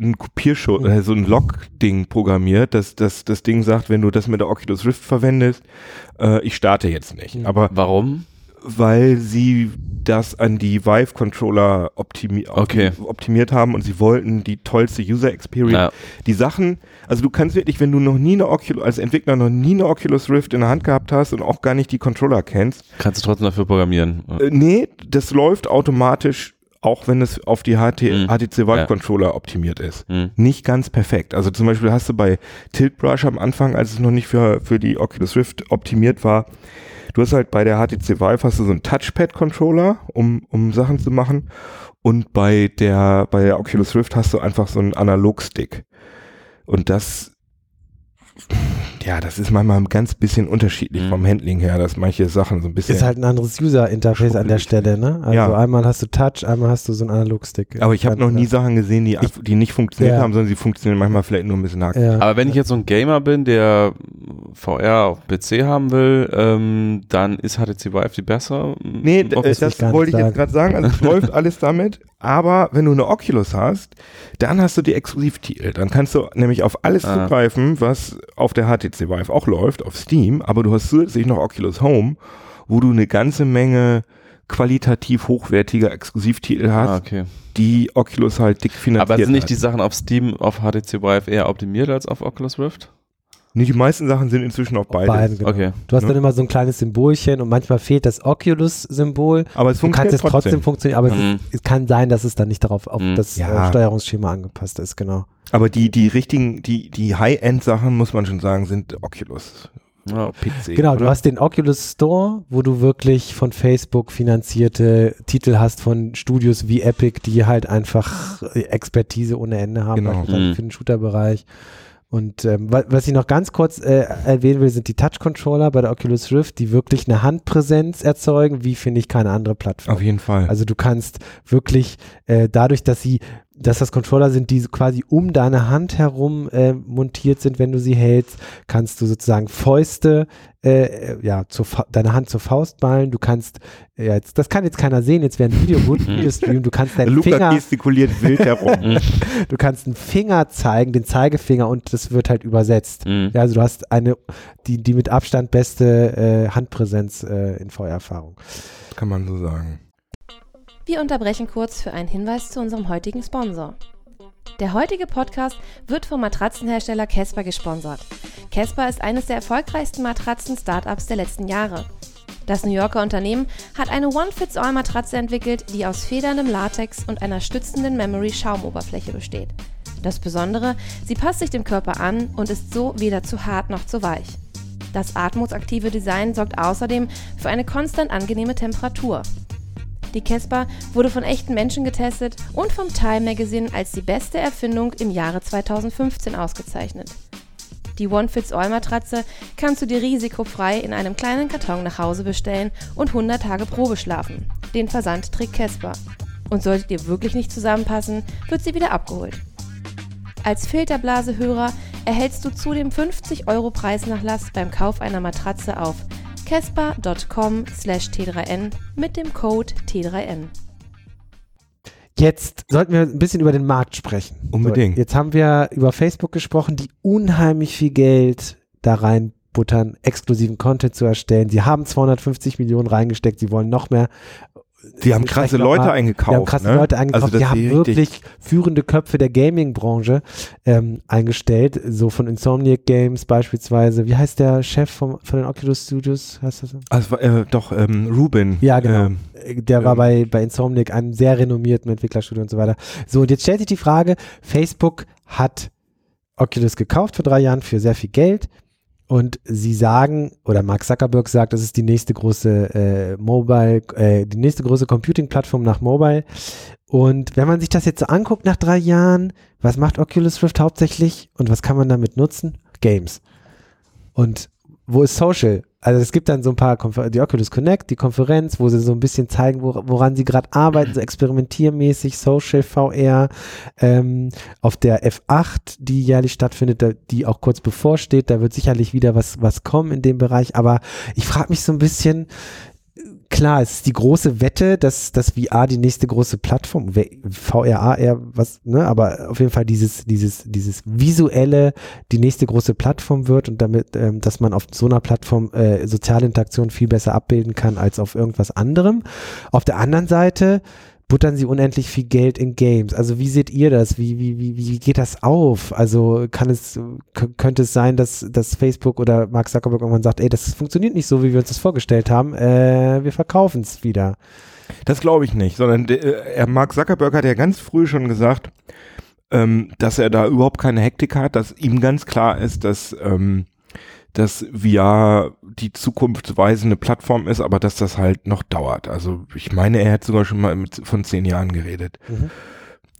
ein Kopierschutz, Mhm. äh, so ein Log-Ding programmiert, dass dass das Ding sagt, wenn du das mit der Oculus Rift verwendest, äh, ich starte jetzt nicht. Mhm. Aber Warum? weil sie das an die Vive-Controller optimi Okay. optimiert haben und sie wollten die tollste User Experience. Ja. Die Sachen, also du kannst wirklich, wenn du noch nie eine Oculus, als Entwickler noch nie eine Oculus Rift in der Hand gehabt hast und auch gar nicht die Controller kennst, Kannst du trotzdem dafür programmieren? äh, nee, das läuft automatisch, auch wenn es auf die HT, Mhm. HTC Vive Controller optimiert ist. Mhm. Nicht ganz perfekt. Also zum Beispiel hast du bei Tilt Brush am Anfang, als es noch nicht für, für die Oculus Rift optimiert war, du hast halt bei der HTC Vive hast du so einen Touchpad-Controller, um, um Sachen zu machen. Und bei der, bei der Oculus Rift hast du einfach so einen Analogstick. Und das, ja, das ist manchmal ein ganz bisschen unterschiedlich Mhm. vom Handling her, dass manche Sachen so ein bisschen. Ist halt ein anderes User-Interface an der. Stelle, ne? Also Ja. einmal hast du Touch, einmal hast du so einen Analogstick. aber ich habe noch nie Sachen gesehen, die, einfach- die nicht funktioniert Ja. haben, sondern sie funktionieren manchmal vielleicht nur ein bisschen hack. Ja. Aber wenn ich jetzt so ein Gamer bin, der VR auf PC haben will, ähm, dann ist HTC Vive die besser? Nee, das das ich wollte ich jetzt gerade sagen. Also es läuft alles damit. Aber wenn du eine Oculus hast, dann hast du die Exklusivtitel. Dann kannst du nämlich auf alles Ah. zugreifen, was auf der HTC Vive auch läuft, auf Steam. Aber du hast zusätzlich noch Oculus Home, wo du eine ganze Menge qualitativ hochwertiger Exklusivtitel hast, Ah, okay. die Oculus halt dick finanziert Aber sind nicht hat. die Sachen auf Steam auf HTC Vive eher optimiert als auf Oculus Rift? Nee, die meisten Sachen sind inzwischen auf beide. Beiden, genau. Okay. Du hast Ne? dann immer so ein kleines Symbolchen und manchmal fehlt das Oculus-Symbol. Aber es Du kannst funktioniert es trotzdem, funktionieren, aber es, Mhm. ist, es kann sein, dass es dann nicht darauf auf Mhm. das Ja. äh, Steuerungsschema angepasst ist, genau. Aber die, die richtigen, die, die High-End-Sachen, muss man schon sagen, sind Oculus. Ja. PC. Genau, oder? du hast den Oculus Store, wo du wirklich von Facebook finanzierte Titel hast von Studios wie Epic, die halt einfach äh, Expertise ohne Ende haben, Genau. beispielsweise Mhm. für den Shooter-Bereich. Und ähm, wa- was ich noch ganz kurz äh, erwähnen will, sind die Touch-Controller bei der Oculus Rift, die wirklich eine Handpräsenz erzeugen, wie finde ich keine andere Plattform. Auf jeden Fall. Also du kannst wirklich äh, dadurch, dass sie, dass das Controller sind, die quasi um deine Hand herum äh, montiert sind, wenn du sie hältst, kannst du sozusagen Fäuste, äh, ja, zur Fa deine Hand zur Faust ballen. Du kannst, äh, ja, jetzt, das kann jetzt keiner sehen, jetzt wäre ein Video gut, Videostream, du kannst deinen Luca Finger, gestikuliert wild herum. du kannst einen Finger zeigen, den Zeigefinger und das wird halt übersetzt. Mhm. Ja, also du hast eine, die, die mit Abstand beste äh, Handpräsenz äh, in VR-Erfahrung. Kann man so sagen. Wir unterbrechen kurz für einen Hinweis zu unserem heutigen Sponsor. Der heutige Podcast wird vom Matratzenhersteller Casper gesponsert. Casper ist eines der erfolgreichsten Matratzen-Startups der letzten Jahre. Das New Yorker Unternehmen hat eine One-Fits-All-Matratze entwickelt, die aus federndem Latex und einer stützenden Memory-Schaumoberfläche besteht. Das Besondere, sie passt sich dem Körper an und ist so weder zu hart noch zu weich. Das atmungsaktive Design sorgt außerdem für eine konstant angenehme Temperatur. Die Casper wurde von echten Menschen getestet und vom Time Magazine als die beste Erfindung im Jahre 2015 ausgezeichnet. Die One-Fits-All-Matratze kannst du dir risikofrei in einem kleinen Karton nach Hause bestellen und 100 Tage Probe schlafen. Den Versand trägt Casper. Und solltet ihr wirklich nicht zusammenpassen, wird sie wieder abgeholt. Als Filterblasehörer erhältst du zudem 50 Euro Preisnachlass beim Kauf einer Matratze auf casper.com slash t3n mit dem Code T3N. Jetzt sollten wir ein bisschen über den Markt sprechen. Unbedingt. So, jetzt haben wir über Facebook gesprochen, die unheimlich viel Geld da reinbuttern, exklusiven Content zu erstellen. Sie haben 250 Millionen reingesteckt, sie wollen noch mehr. Die haben krasse Leute mal- eingekauft. Die haben krasse ne? Leute eingekauft. Also, die haben wirklich führende Köpfe der Gaming-Branche ähm, eingestellt, so von Insomniac Games beispielsweise. Wie heißt der Chef vom, von den Oculus Studios? Heißt das so? Also, äh, doch, ähm, Ruben. Ja, genau. Ähm, Äh, Der war ähm, bei, bei Insomniac, einem sehr renommierten Entwicklerstudio und so weiter. So, und jetzt stellt sich die Frage, Facebook hat Oculus gekauft vor drei Jahren für sehr viel Geld und sie sagen, oder Mark Zuckerberg sagt, das ist die nächste große äh, Mobile, äh, die nächste große Computing-Plattform nach Mobile. Und wenn man sich das jetzt so anguckt nach drei Jahren, was macht Oculus Rift hauptsächlich und was kann man damit nutzen? Games. Und wo ist Social? Also es gibt dann so ein paar, Konfer die Oculus Connect, die Konferenz, wo sie so ein bisschen zeigen, wo, woran sie gerade arbeiten, so experimentiermäßig, Social, VR. Ähm, auf der F8, die jährlich stattfindet, die auch kurz bevorsteht, da wird sicherlich wieder was, was kommen in dem Bereich. Aber ich frage mich so ein bisschen, klar, es ist die große Wette, dass, dass VR die nächste große Plattform, VR, AR, was, ne, aber auf jeden Fall dieses, dieses, dieses visuelle, die nächste große Plattform wird und damit, ähm, dass man auf so einer Plattform äh, soziale Interaktion viel besser abbilden kann als auf irgendwas anderem. Auf der anderen Seite buttern sie unendlich viel Geld in Games. Also wie seht ihr das? Wie, wie, wie, wie geht das auf? Also kann es, könnte es sein, dass, dass Facebook oder Mark Zuckerberg irgendwann sagt, ey, das funktioniert nicht so, wie wir uns das vorgestellt haben. Äh, wir verkaufen es wieder. Das glaube ich nicht, sondern der, äh, Mark Zuckerberg hat ja ganz früh schon gesagt, ähm, dass er da überhaupt keine Hektik hat, dass ihm ganz klar ist, dass, ähm, dass VR die zukunftsweisende Plattform ist, aber dass das halt noch dauert. Also ich meine, er hat sogar schon mal mit, von zehn Jahren geredet. Mhm.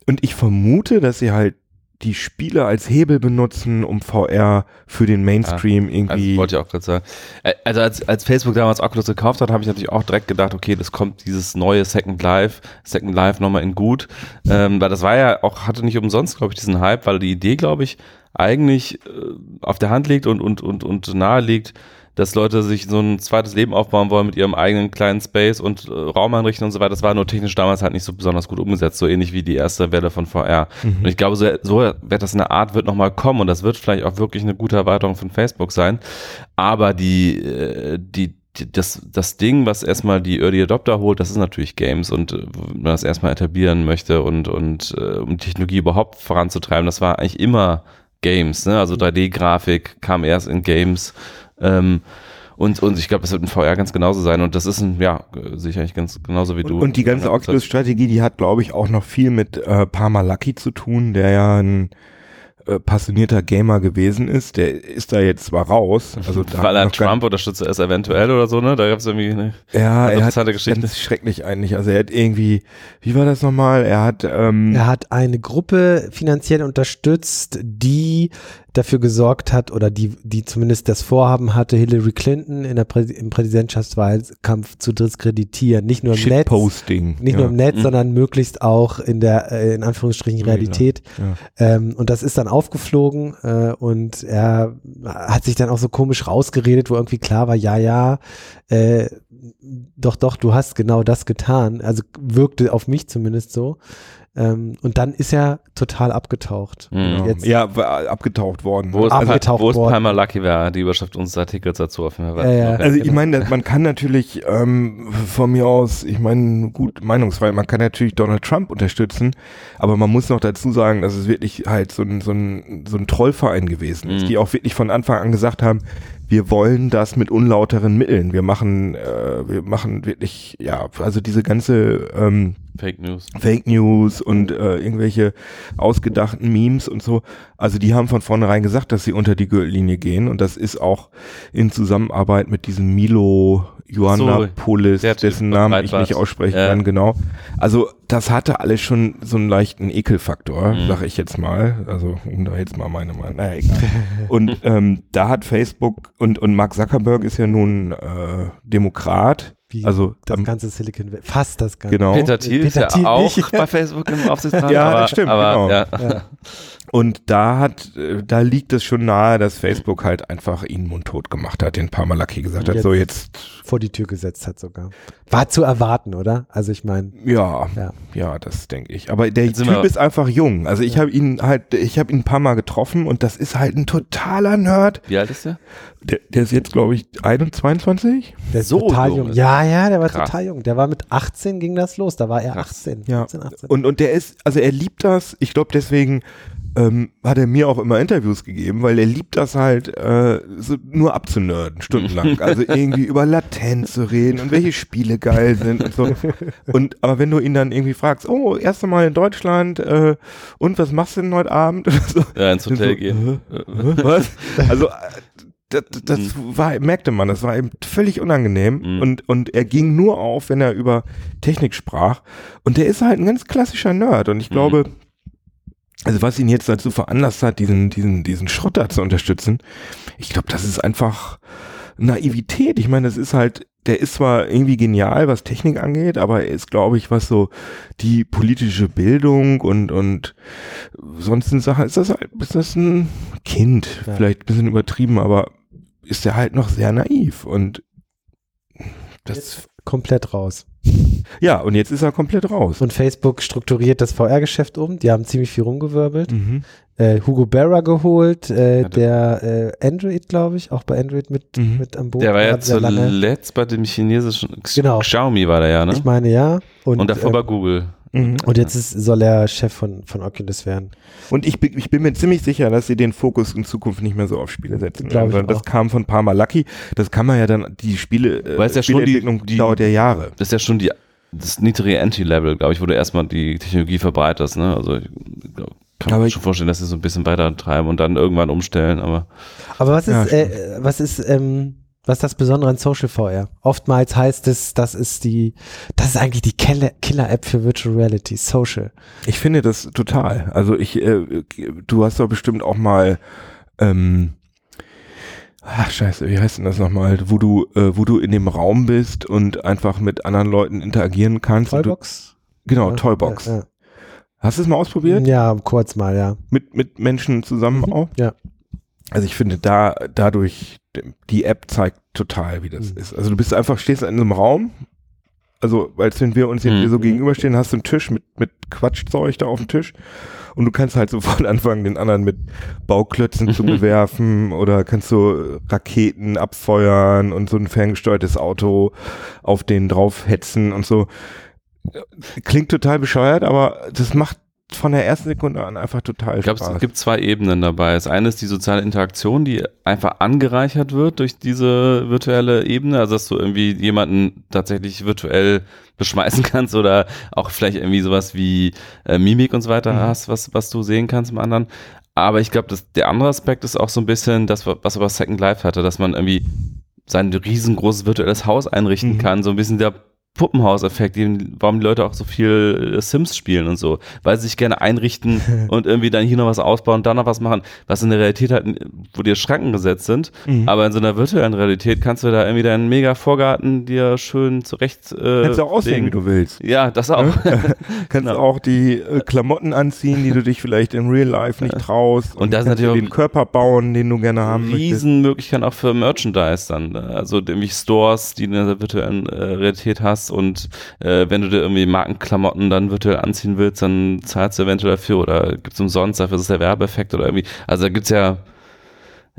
Und ich vermute, dass sie halt die Spiele als Hebel benutzen, um VR für den Mainstream Also irgendwie. wollte ich auch gerade sagen. Also als, als Facebook damals Oculus gekauft hat, habe ich natürlich auch direkt gedacht, okay, das kommt dieses neue Second Life, Second Life nochmal in gut. Ähm, weil das war ja auch, hatte nicht umsonst, glaube ich, diesen Hype, weil die Idee, glaube ich, eigentlich äh, auf der Hand liegt und, und, und, und nahe liegt, dass Leute sich so ein zweites Leben aufbauen wollen mit ihrem eigenen kleinen Space und äh, Raum einrichten und so weiter. Das war nur technisch damals halt nicht so besonders gut umgesetzt, so ähnlich wie die erste Welle von VR. Und ich glaube, so, so wird das in der Art wird nochmal kommen und das wird vielleicht auch wirklich eine gute Erweiterung von Facebook sein. Aber die, äh, die, die das, das Ding, was erstmal die Early Adopter holt, das ist natürlich Games und äh, wenn man das erstmal etablieren möchte und, und äh, um die Technologie überhaupt voranzutreiben, das war eigentlich immer Games, ne? Also 3D-Grafik kam erst in Games. Ähm, und, und ich glaube, das wird in VR ganz genauso sein. Und das ist ein, ja, sehe ich eigentlich ganz genauso wie Und, du. und die ganze Oculus-Strategie, die hat, glaube ich, auch noch viel mit äh, Parma Lucky zu tun, der ja ein äh, passionierter Gamer gewesen ist. Der ist da jetzt zwar raus. Also da Weil er Trump unterstützt ist eventuell oder so, ne? Da gab es irgendwie eine Ja, er hat, interessante Geschichte. das ist schrecklich eigentlich. Also er hat irgendwie, wie war das nochmal? Er hat, ähm, Er hat eine Gruppe finanziell unterstützt, die dafür gesorgt hat oder die, die zumindest das Vorhaben hatte, Hillary Clinton in der Prä im Präsidentschaftswahlkampf zu diskreditieren. Nicht nur im Netz, nicht ja. nur im Netz, Mhm. sondern möglichst auch in der, äh, in Anführungsstrichen, Realität. Ja. Ähm, und das ist dann aufgeflogen äh, und er hat sich dann auch so komisch rausgeredet, wo irgendwie klar war, ja, ja, äh, doch, doch, du hast genau das getan. Also wirkte auf mich zumindest so. Ähm, und dann ist er total abgetaucht. Mhm. Jetzt- ja, war abgetaucht worden. Wo ist, Also- abgetaucht wo ist worden. Palmer Lucky wäre die Überschrift unseres Artikels dazu auf jeden Fall. Ja, ja. Also ich Genau. meine, man kann natürlich ähm, von mir aus, ich meine, gut, Meinungsfreiheit, man kann natürlich Donald Trump unterstützen, aber man muss noch dazu sagen, dass es wirklich halt so ein, so ein, so ein Trollverein gewesen ist, Mhm. die auch wirklich von Anfang an gesagt haben, wir wollen das mit unlauteren Mitteln. Wir machen, äh, wir machen wirklich, ja, also diese ganze ähm, Fake News. Fake News und äh, irgendwelche ausgedachten Memes und so. Also die haben von vornherein gesagt, dass sie unter die Gürtellinie gehen und das ist auch in Zusammenarbeit mit diesem Milo der Typ dessen Namen ich nicht aussprechen Ja. kann, genau. Also das hatte alles schon so einen leichten Ekelfaktor, Mhm. sag ich jetzt mal. Also um da jetzt mal meine Meinung, naja, egal. und ähm, da hat Facebook und, und Mark Zuckerberg ist ja nun äh, Demokrat. Wie Also das ähm, ganze Silicon Valley. Fast das ganze. genau. Peter Thiel ist Peter ja Thiel auch nicht. bei Facebook im Aufsichtsrat. Ja, aber, das stimmt, Aber, genau. ja. Ja. Und da hat, äh, da liegt es schon nahe, dass Facebook halt einfach ihn mundtot gemacht hat, den Parmalaki gesagt hat, Jetzt- so jetzt, Vor die Tür gesetzt hat sogar. War zu erwarten, oder? Also ich meine, ja, Ja. ja, das denke ich. Aber der Jetzt Typ ist einfach jung. Also ich habe ihn halt, ich habe ihn ein paar Mal getroffen und das ist halt ein totaler Nerd. Wie alt ist der? Der, der ist jetzt, glaube ich, 21, 22? der ist So total jung jung. ist Ja, ja, der war Krass. total jung. Der war mit 18 ging das los. Da war er Krass. 18. Ja. 17, 18. Und, und der ist, also er liebt das. Ich glaube, deswegen ähm, hat er mir auch immer Interviews gegeben, weil er liebt das halt, äh, so nur abzunörden, stundenlang. Also irgendwie über Latenz zu reden und welche Spiele geil sind und so. Und aber wenn du ihn dann irgendwie fragst, oh, erste Mal in Deutschland, äh, und was machst du denn heute Abend? So, Ja, ins Hotel so, gehen. äh, was? Also äh, das, das war, merkte man, das war ihm völlig unangenehm Mhm. und, und er ging nur auf, wenn er über Technik sprach. Und der ist halt ein ganz klassischer Nerd und ich Mhm. Also was ihn jetzt dazu veranlasst hat, diesen, diesen, diesen Schrotter zu unterstützen, ich glaube, das ist einfach Naivität. Ich meine, das ist halt, der ist zwar irgendwie genial, was Technik angeht, aber er ist, glaube ich, was so die politische Bildung und, und sonst eine Sache, ist das halt, ist das ein Kind, Ja. vielleicht ein bisschen übertrieben, aber ist er halt noch sehr naiv und das, Jetzt komplett raus. Ja, und jetzt ist er komplett raus. Und Facebook strukturiert das VR-Geschäft um. Die haben ziemlich viel rumgewirbelt. Mhm. Äh, Hugo Berra geholt, äh, Ja, der äh, Android, glaube ich, auch bei Android mit, Mhm. mit am Boot. Der war ja zuletzt bei dem chinesischen Genau. Xiaomi war der ja, ne? Ich meine, ja. Und, Und davor äh, bei Google. Mhm. und jetzt ist, soll er Chef von, von Oculus werden. Und ich, bin- ich bin mir ziemlich sicher, dass sie den Fokus in Zukunft nicht mehr so auf Spiele setzen. Glaub ich werden. das auch. kam von Parma Lucky. Das kann man ja dann, die Spiele, äh, ja schon die- die- dauert ja Jahre. Das ist ja schon die, das niedrige Entry-Level, glaube ich, wo du erstmal die Technologie verbreiterst, ne? Also ich glaub, kann Aber mir ich- schon vorstellen, dass sie so ein bisschen weiter treiben und dann irgendwann umstellen, aber Aber was Ja, ist, äh, was ist, ähm, was ist das Besondere an Social VR? Oftmals heißt es, das ist die, das ist eigentlich die Killer- Killer-App für Virtual Reality, Social. Ich finde das total. Also ich, äh, du hast doch bestimmt auch mal, ähm, ach scheiße, wie heißt denn das nochmal, wo du, äh, wo du in dem Raum bist und einfach mit anderen Leuten interagieren kannst. Toybox? Du, genau, Ja, Toybox. Ja, Hast du es mal ausprobiert? ja. ja, kurz mal, ja. Mit, mit Menschen zusammen Mhm, auch? ja. Also ich finde da, dadurch, die App zeigt total, wie das Mhm. ist. Also du bist einfach, stehst in einem Raum, also als wenn wir uns jetzt Mhm. hier so gegenüberstehen, hast du einen Tisch mit, mit Quatschzeug da auf dem Tisch und du kannst halt sofort anfangen, den anderen mit Bauklötzen zu bewerfen oder kannst so Raketen abfeuern und so ein ferngesteuertes Auto auf den draufhetzen und so. Klingt total bescheuert, aber das macht von der ersten Sekunde an einfach total ich glaube, Spaß. es gibt zwei Ebenen dabei. Das eine ist die soziale Interaktion, die einfach angereichert wird durch diese virtuelle Ebene, also dass du irgendwie jemanden tatsächlich virtuell beschmeißen kannst oder auch vielleicht irgendwie sowas wie äh, Mimik und so weiter Mhm. hast, was, was du sehen kannst im anderen. Aber ich glaube, dass der andere Aspekt ist auch so ein bisschen das, was aber Second Life hatte, dass man irgendwie sein riesengroßes virtuelles Haus einrichten Mhm. kann, so ein bisschen der Puppenhauseffekt, warum die Leute auch so viel äh, Sims spielen und so, weil sie sich gerne einrichten und irgendwie dann hier noch was ausbauen, da noch was machen, was in der Realität halt, wo dir Schranken gesetzt sind, Mhm. aber in so einer virtuellen Realität kannst du da irgendwie deinen mega Vorgarten dir schön zurecht äh, Kannst du auch aussehen, legen. wie du willst. Ja, das auch. Kannst Genau. auch die äh, Klamotten anziehen, die du dich vielleicht im Real Life nicht traust. Und das ist kannst natürlich auch den Körper bauen, den du gerne haben möchtest. Riesenmöglichkeiten auch für Merchandise dann. Also irgendwie Stores, die du in der virtuellen äh, Realität hast und äh, wenn du dir irgendwie Markenklamotten dann virtuell anziehen willst, dann zahlst du eventuell dafür oder gibt's umsonst, dafür ist der Werbeeffekt oder irgendwie. Also da gibt's ja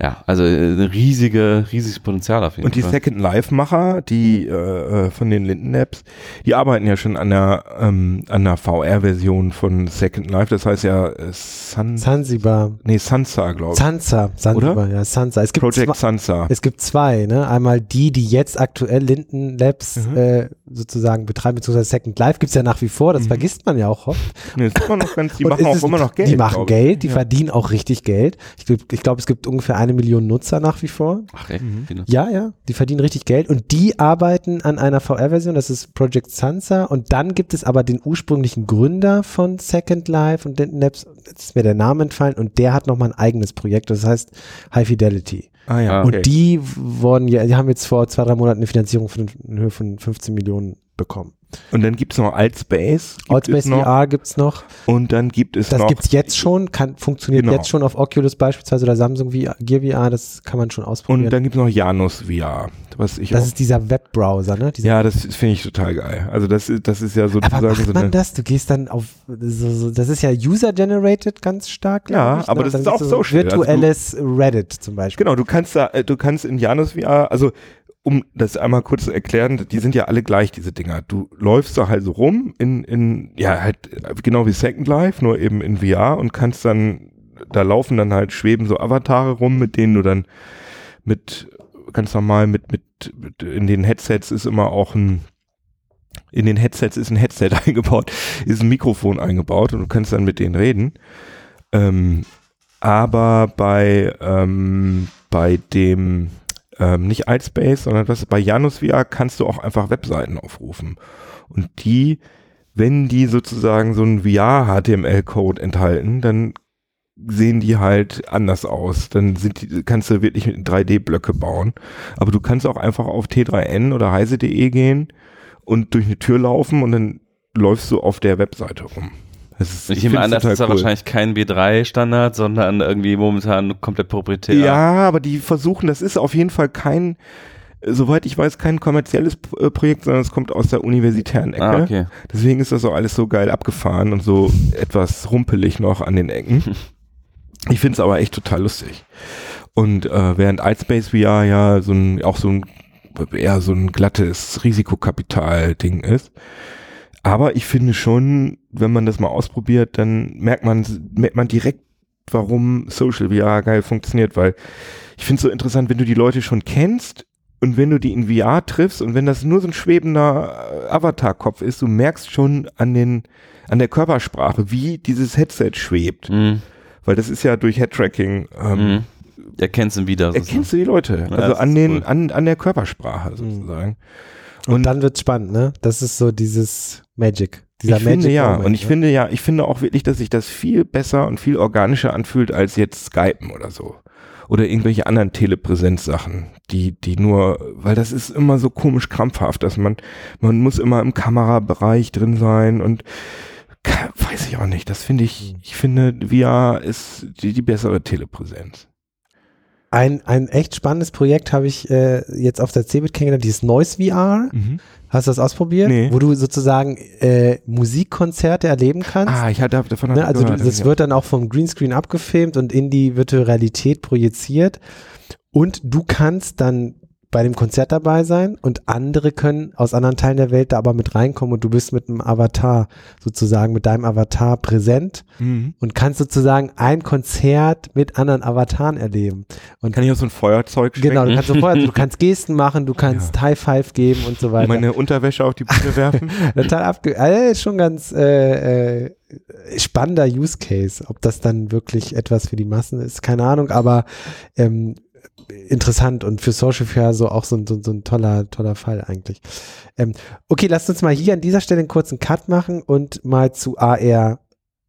Ja, also äh, ein riesige, riesiges Potenzial auf jeden Und die Fall. Second Life-Macher, die äh, äh, von den Linden Labs, die arbeiten ja schon an der, ähm, an der VR-Version von Second Life. Das heißt ja äh, Sun, Zanzibar. nee, Sansa, glaube ich. Sansa. Zanzibar, ja, Sansa. Es gibt Project zwei, Sansa. Es gibt zwei, ne? Einmal die, die jetzt aktuell Linden Labs Mhm. äh, sozusagen betreiben, beziehungsweise Second Life gibt's ja nach wie vor, das Mhm. vergisst man ja auch oft. Nee, ist immer noch ganz, die Und machen es auch immer noch Geld. Die machen. Geld, die Ja. verdienen auch richtig Geld. Ich glaube, ich glaub, es gibt ungefähr eine Million Nutzer nach wie vor. Ach, echt? Mhm. Ja, ja, die verdienen richtig Geld und die arbeiten an einer VR-Version, das ist Project Sansa und dann gibt es aber den ursprünglichen Gründer von Second Life und Linden Labs, jetzt ist mir der Name entfallen und der hat nochmal ein eigenes Projekt, das heißt High Fidelity. Ah ja, Ah, okay. Und die wurden ja, die haben jetzt vor zwei, drei Monaten eine Finanzierung von, in Höhe von 15 Millionen bekommen. Und dann gibt's noch Altspace. gibt Outspace es noch. VR. Und dann gibt es Das noch. gibt's jetzt schon, kann, funktioniert Genau. jetzt schon auf Oculus beispielsweise oder Samsung VR, Gear VR, das kann man schon ausprobieren. Und dann gibt's noch Janus VR. Was ich das ist dieser Webbrowser, ne? Dieser ja, das finde ich total geil. Also das ist, das ist ja Aber sozusagen macht so man das? Du gehst dann auf, so, so, das ist ja user-generated ganz stark, Ja, ich, aber ne? das ist auch so Social. Also du- Virtuelles Reddit zum Beispiel. Genau, du kannst da, äh, du kannst in Janus VR, also um das einmal kurz zu erklären, die sind ja alle gleich, diese Dinger. Du läufst da halt so rum in, in, ja, halt genau wie Second Life, nur eben in VR und kannst dann, da laufen dann halt, schweben so Avatare rum, mit denen du dann mit, ganz normal mit, mit, mit in den Headsets ist immer auch ein, in den Headsets ist ein Headset eingebaut, ist ein Mikrofon eingebaut und du kannst dann mit denen reden. Ähm, aber bei, ähm, bei dem, ähm, nicht Altspace, sondern was bei Janus VR kannst du auch einfach Webseiten aufrufen. Und die, wenn die sozusagen so einen VR-HTML-Code enthalten, dann sehen die halt anders aus. Dann sind die, kannst du wirklich 3D-Blöcke bauen. Aber du kannst auch einfach auf T3N oder heise.de gehen und durch eine Tür laufen und dann läufst du auf der Webseite rum. Das ist, Ich nehme an, das ist ja cool. wahrscheinlich kein B3-Standard, sondern irgendwie momentan komplett proprietär. Ja, aber die versuchen, das ist auf jeden Fall kein, soweit ich weiß, kein kommerzielles äh, Projekt, sondern es kommt aus der universitären Ecke. Ah, okay. Deswegen ist das auch alles so geil abgefahren und so etwas rumpelig noch an den Ecken. Ich finde es aber echt total lustig. Und äh, während Altspace VR ja so ein, auch so ein, eher so ein glattes Risikokapital-Ding ist. Aber ich finde schon, wenn man das mal ausprobiert, dann merkt man, merkt man direkt, warum Social VR geil funktioniert, weil ich finde es so interessant, wenn du die Leute schon kennst und wenn du die in VR triffst und wenn das nur so ein schwebender äh, Avatar-Kopf ist, du merkst schon an den, an der Körpersprache, wie dieses Headset schwebt. Mhm. Weil das ist ja durch Headtracking, ähm, Mhm. Erkennst ihn wieder. erkennst du die Leute. Ja, also an den, cool. an, an der Körpersprache sozusagen. Und, dann wird's spannend, ne? Das ist so dieses Magic. Dieser ich Magic finde ja, Moment, und ich ne? finde ja, ich finde auch wirklich, dass sich das viel besser und viel organischer anfühlt als jetzt Skypen oder so. Oder irgendwelche anderen Telepräsenzsachen, die, die nur, weil das ist immer so komisch krampfhaft, dass man, man muss immer im Kamerabereich drin sein und weiß ich auch nicht. Das finde ich, ich finde, VR ist die, die bessere Telepräsenz. Ein, ein echt spannendes Projekt habe ich äh, jetzt auf der CeBIT kennengelernt, dieses Noise VR. Hast du das ausprobiert? Nee. Wo du sozusagen äh, Musikkonzerte erleben kannst. Ah, ich hatte davon Ne, also du, gehört, das ja. wird dann auch vom Greenscreen abgefilmt und in die virtuelle Realität projiziert. Und du kannst dann bei dem Konzert dabei sein und andere können aus anderen Teilen der Welt da aber mit reinkommen und du bist mit einem Avatar sozusagen, mit deinem Avatar präsent Mhm. und kannst sozusagen ein Konzert mit anderen Avataren erleben. Und Kann ich auch so ein Feuerzeug genau, du kannst sofort, du kannst Gesten machen, du kannst High Five geben und so weiter. meine Unterwäsche auf die Bühne werfen? Total abge also ist schon ganz äh, äh, spannender Use Case. Ob das dann wirklich etwas für die Massen ist, keine Ahnung, aber ähm, interessant und für Social Fair so auch so, ein- so, so ein toller, toller Fall eigentlich. Ähm, okay, lasst uns mal hier an dieser Stelle einen kurzen Cut machen und mal zu AR.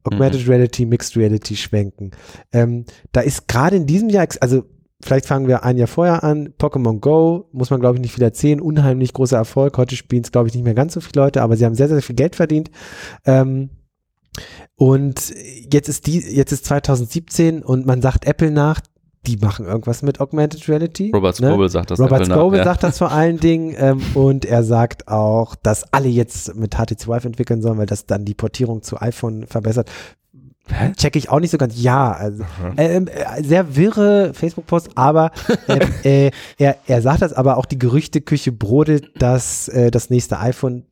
Augmented Reality, Mixed Reality schwenken. Ähm, da ist gerade in diesem Jahr, also vielleicht fangen wir ein Jahr vorher an. Pokémon Go, muss man glaube ich nicht viel erzählen, unheimlich großer Erfolg. Heute spielen es glaube ich nicht mehr ganz so viele Leute, aber sie haben sehr, sehr viel Geld verdient. Ähm, und jetzt ist die, jetzt ist 2017 und man sagt Apple nach, die machen irgendwas mit Augmented Reality. Robert ne? Scoble sagt das. Robert Scoble ja. sagt das vor allen Dingen ähm, und er sagt auch, dass alle jetzt mit HTC Vive entwickeln sollen, weil das dann die Portierung zu iPhone verbessert. Hä? Check ich auch nicht so ganz. Ja, also, ähm, äh, sehr wirre Facebook-Post, aber ähm, äh, er, er sagt das, aber auch die Gerüchteküche brodelt, dass äh, das nächste iPhone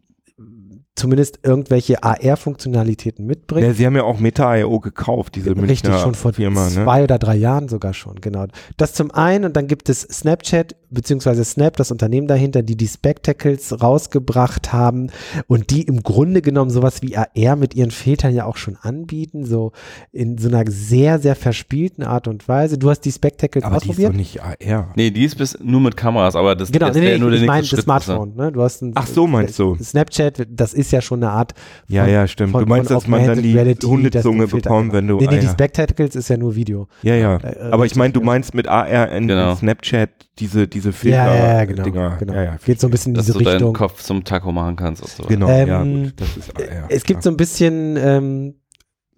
zumindest irgendwelche AR-Funktionalitäten mitbringt. Ja, sie haben ja auch Meta.io gekauft, diese Richtig, Münchner schon vor Firma. Ne? zwei oder drei Jahren sogar schon, genau. Das zum einen und dann gibt es Snapchat beziehungsweise Snap, das Unternehmen dahinter, die die Spectacles rausgebracht haben und die im Grunde genommen sowas wie AR mit ihren Filtern ja auch schon anbieten, so in so einer sehr, sehr verspielten Art und Weise. Du hast die Spectacles Aber die ist ausprobiert? doch nicht AR. Nee, die ist bis nur mit Kameras, aber das, Genau, das nee, nee, nur der ich nächste meine Schritt. das Smartphone. Ne? Du hast ein, Ach so, meinst du? Snapchat, das ist ja schon eine Art. Ja, ja, stimmt. von- du meinst, von dass man dann die Reality, Hundezunge bekommt, wenn du Nee, nee, die AR. Spectacles ist ja nur Video. Ja, ja. Äh, Aber ich meine, du ja. meinst mit AR in, Genau. Snapchat diese, diese Filter. Ja, ja, ja, genau. Dinger. genau. Ja, ja, Geht so ein bisschen in dass diese du deinen Richtung. Kopf zum Taco machen kannst. Und so. Genau, Ähm, ja, gut, das ist AR. es gibt so ein bisschen ähm,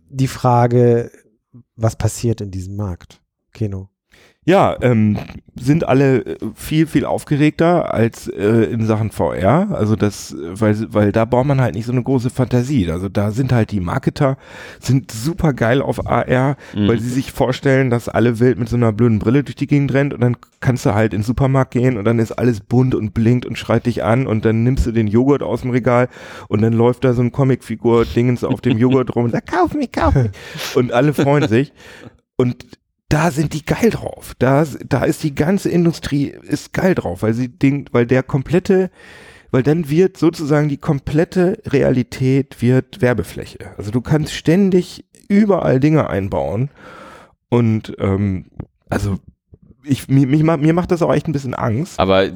die Frage, was passiert in diesem Markt? Keno. Ja, ähm, sind alle äh, viel, viel aufgeregter als äh, in Sachen VR. Also das, weil, weil da braucht man halt nicht so eine große Fantasie. Also da sind halt die Marketer, sind super geil auf AR, Mhm. weil sie sich vorstellen, dass alle Welt mit so einer blöden Brille durch die Gegend rennt und dann kannst du halt in den Supermarkt gehen und dann ist alles bunt und blinkt und schreit dich an und dann nimmst du den Joghurt aus dem Regal und dann läuft da so ein Comicfigur-Dingens auf dem Joghurt rum und sagt, kauf mich, kauf mich. Und alle freuen sich. Und da sind die geil drauf. Da, da ist die ganze Industrie ist geil drauf, weil sie denkt, weil der komplette, weil dann wird sozusagen die komplette Realität wird Werbefläche. Also du kannst ständig überall Dinge einbauen und ähm, also ich, mich, ma- mir macht das auch echt ein bisschen Angst. Aber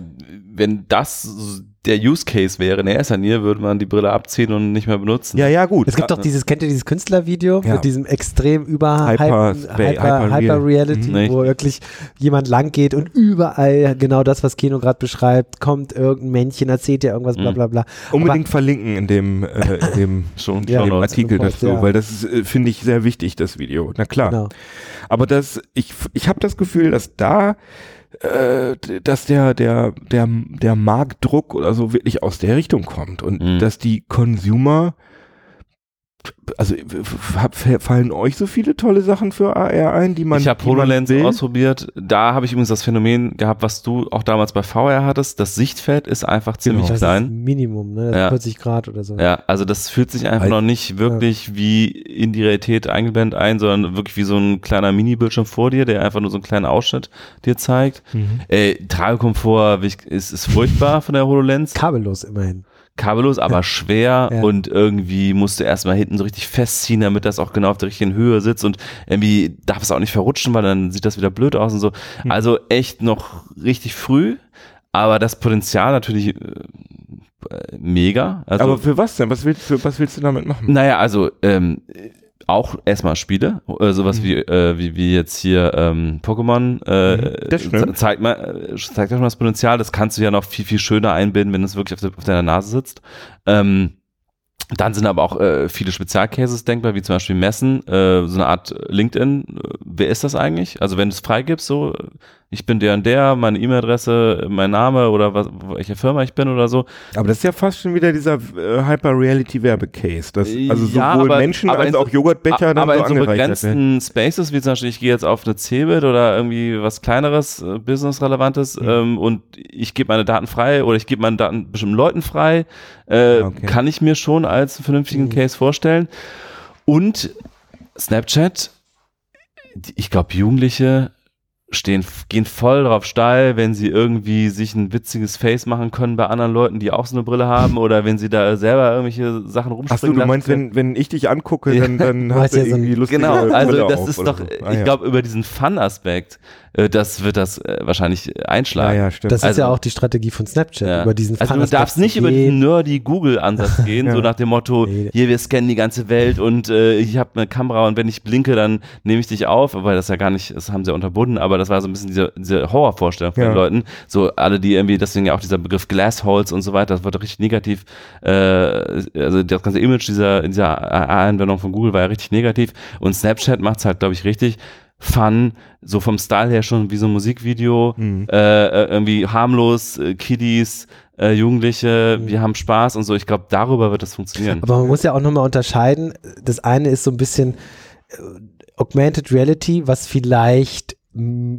wenn das der Use Case wäre in erster Linie, würde man die Brille abziehen und nicht mehr benutzen. Ja, ja, gut. Es gibt doch dieses, kennt ihr dieses Künstlervideo Ja. mit diesem extrem über Hyper- Hyper, Hyper- Hyper, Hyper Reality, Mhm. wo wirklich jemand lang geht und überall genau das, was Keno gerade beschreibt, kommt irgendein Männchen, erzählt dir irgendwas, bla Mhm. bla bla. Unbedingt verlinken in dem, äh, in dem Schon, Ja, schon dem. Artikel Post, dazu, ja. weil das äh, finde ich sehr wichtig, das Video. Na klar. Genau. Aber das, ich, ich habe das Gefühl, dass da, äh, dass der, der, der, der Marktdruck oder so wirklich aus der Richtung kommt und Mhm. dass die Consumer, also fallen euch so viele tolle Sachen für AR ein, die man ich habe HoloLens will? ausprobiert. Da habe ich übrigens das Phänomen gehabt, was du auch damals bei VR hattest. Das Sichtfeld ist einfach ziemlich Das ist klein. Minimum, ne? Das Ja. ist 40 Grad oder so. Ja, also das fühlt sich einfach Weil- noch nicht wirklich wie in die Realität eingeblendet ein, sondern wirklich wie so ein kleiner Mini-Bildschirm vor dir, der einfach nur so einen kleinen Ausschnitt dir zeigt. Mhm. Äh, Tragekomfort ist, ist furchtbar von der HoloLens. Kabellos immerhin. Kabellos, aber schwer Ja. und irgendwie musst du erstmal hinten so richtig festziehen, damit das auch genau auf der richtigen Höhe sitzt und irgendwie darf es auch nicht verrutschen, weil dann sieht das wieder blöd aus und so. Hm. Also echt noch richtig früh, aber das Potenzial natürlich äh, mega. Also, Aber für was denn? Was willst, für, was willst du damit machen? naja, also ähm, auch erstmal Spiele, äh, sowas wie, äh, wie, wie jetzt hier ähm, Pokémon, äh, Mhm, das stimmt. ze- zeigt, mal, äh, zeigt schon das Potenzial, das kannst du ja noch viel, viel schöner einbinden, wenn es wirklich auf, der, auf deiner Nase sitzt. Ähm, dann sind aber auch äh, viele Spezialcases denkbar, wie zum Beispiel Messen, äh, so eine Art LinkedIn. Äh, Wer ist das eigentlich? Also wenn du es freigibst, so, äh, ich bin der und der, meine E-Mail-Adresse, mein Name oder was, welche Firma ich bin oder so. Aber das ist ja fast schon wieder dieser äh, Hyper-Reality-Werbecase. dass Also sowohl Ja, aber- Menschen aber als in so- auch Joghurtbecher dann aber so in so begrenzten Spaces, wie zum Beispiel, ich gehe jetzt auf eine Cebit oder irgendwie was kleineres, äh, businessrelevantes Mhm. ähm, und ich gebe meine Daten frei oder ich gebe meine Daten bestimmten Leuten frei, äh, Okay. kann ich mir schon als vernünftigen Mhm. Case vorstellen. Und Snapchat, ich glaube, Jugendliche stehen, gehen voll drauf steil, wenn sie irgendwie sich ein witziges Face machen können bei anderen Leuten, die auch so eine Brille haben oder wenn sie da selber irgendwelche Sachen rumspringen Achso, du meinst, können. wenn, wenn ich dich angucke, dann, dann Du hast du ja so irgendwie lustige Genau, Brille also das ist doch, so. Ah, ich ja. glaube, über diesen Fun-Aspekt, äh, das wird das äh, wahrscheinlich Ja, einschlagen. ja, stimmt. Das ist Also- ja auch die Strategie von Snapchat, Ja. über diesen also du darfst nicht über gehen. diesen nerdy Google-Ansatz gehen, Ja. so nach dem Motto, Nee. hier, wir scannen die ganze Welt und äh, ich habe eine Kamera und wenn ich blinke, dann nehme ich dich auf, weil das ja gar nicht, das haben sie ja unterbunden, aber das war so ein bisschen diese, diese Horrorvorstellung von Ja. den Leuten. So alle, die irgendwie, deswegen ja auch dieser Begriff Glassholes und so weiter, das wurde richtig negativ, äh, also das ganze Image dieser, dieser A-Anwendung von Google war ja richtig negativ und Snapchat macht's halt, glaube ich, richtig fun, so vom Style her schon wie so ein Musikvideo, Mhm. äh, äh, irgendwie harmlos, äh, Kiddies, äh, Jugendliche, wir haben Spaß und so. Ich glaube, darüber wird das funktionieren. Aber man muss ja auch nochmal unterscheiden. Das eine ist so ein bisschen Augmented Reality, was vielleicht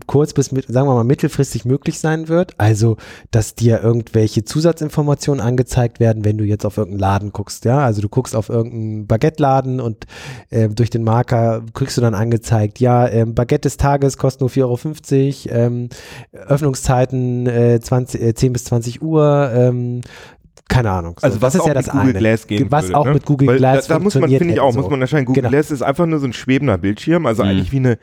kurz bis mit, sagen wir mal mittelfristig möglich sein wird. Also, dass dir irgendwelche Zusatzinformationen angezeigt werden, wenn du jetzt auf irgendeinen Laden guckst. Ja, also du guckst auf irgendeinen Baguette-Laden und äh, durch den Marker kriegst du dann angezeigt, ja, ähm, Baguette des Tages kostet nur 4,50 Euro, ähm, Öffnungszeiten äh, 20, äh, 10 bis 20 Uhr, ähm, keine Ahnung. So, Also was das ist auch ja mit das Google eine. Glass gehen Was würde, auch ne? mit Google Weil Glass da, da muss man, finde ich auch, muss man erscheinen. Google Genau. Glass ist einfach nur so ein schwebender Bildschirm, also Mhm. eigentlich wie eine,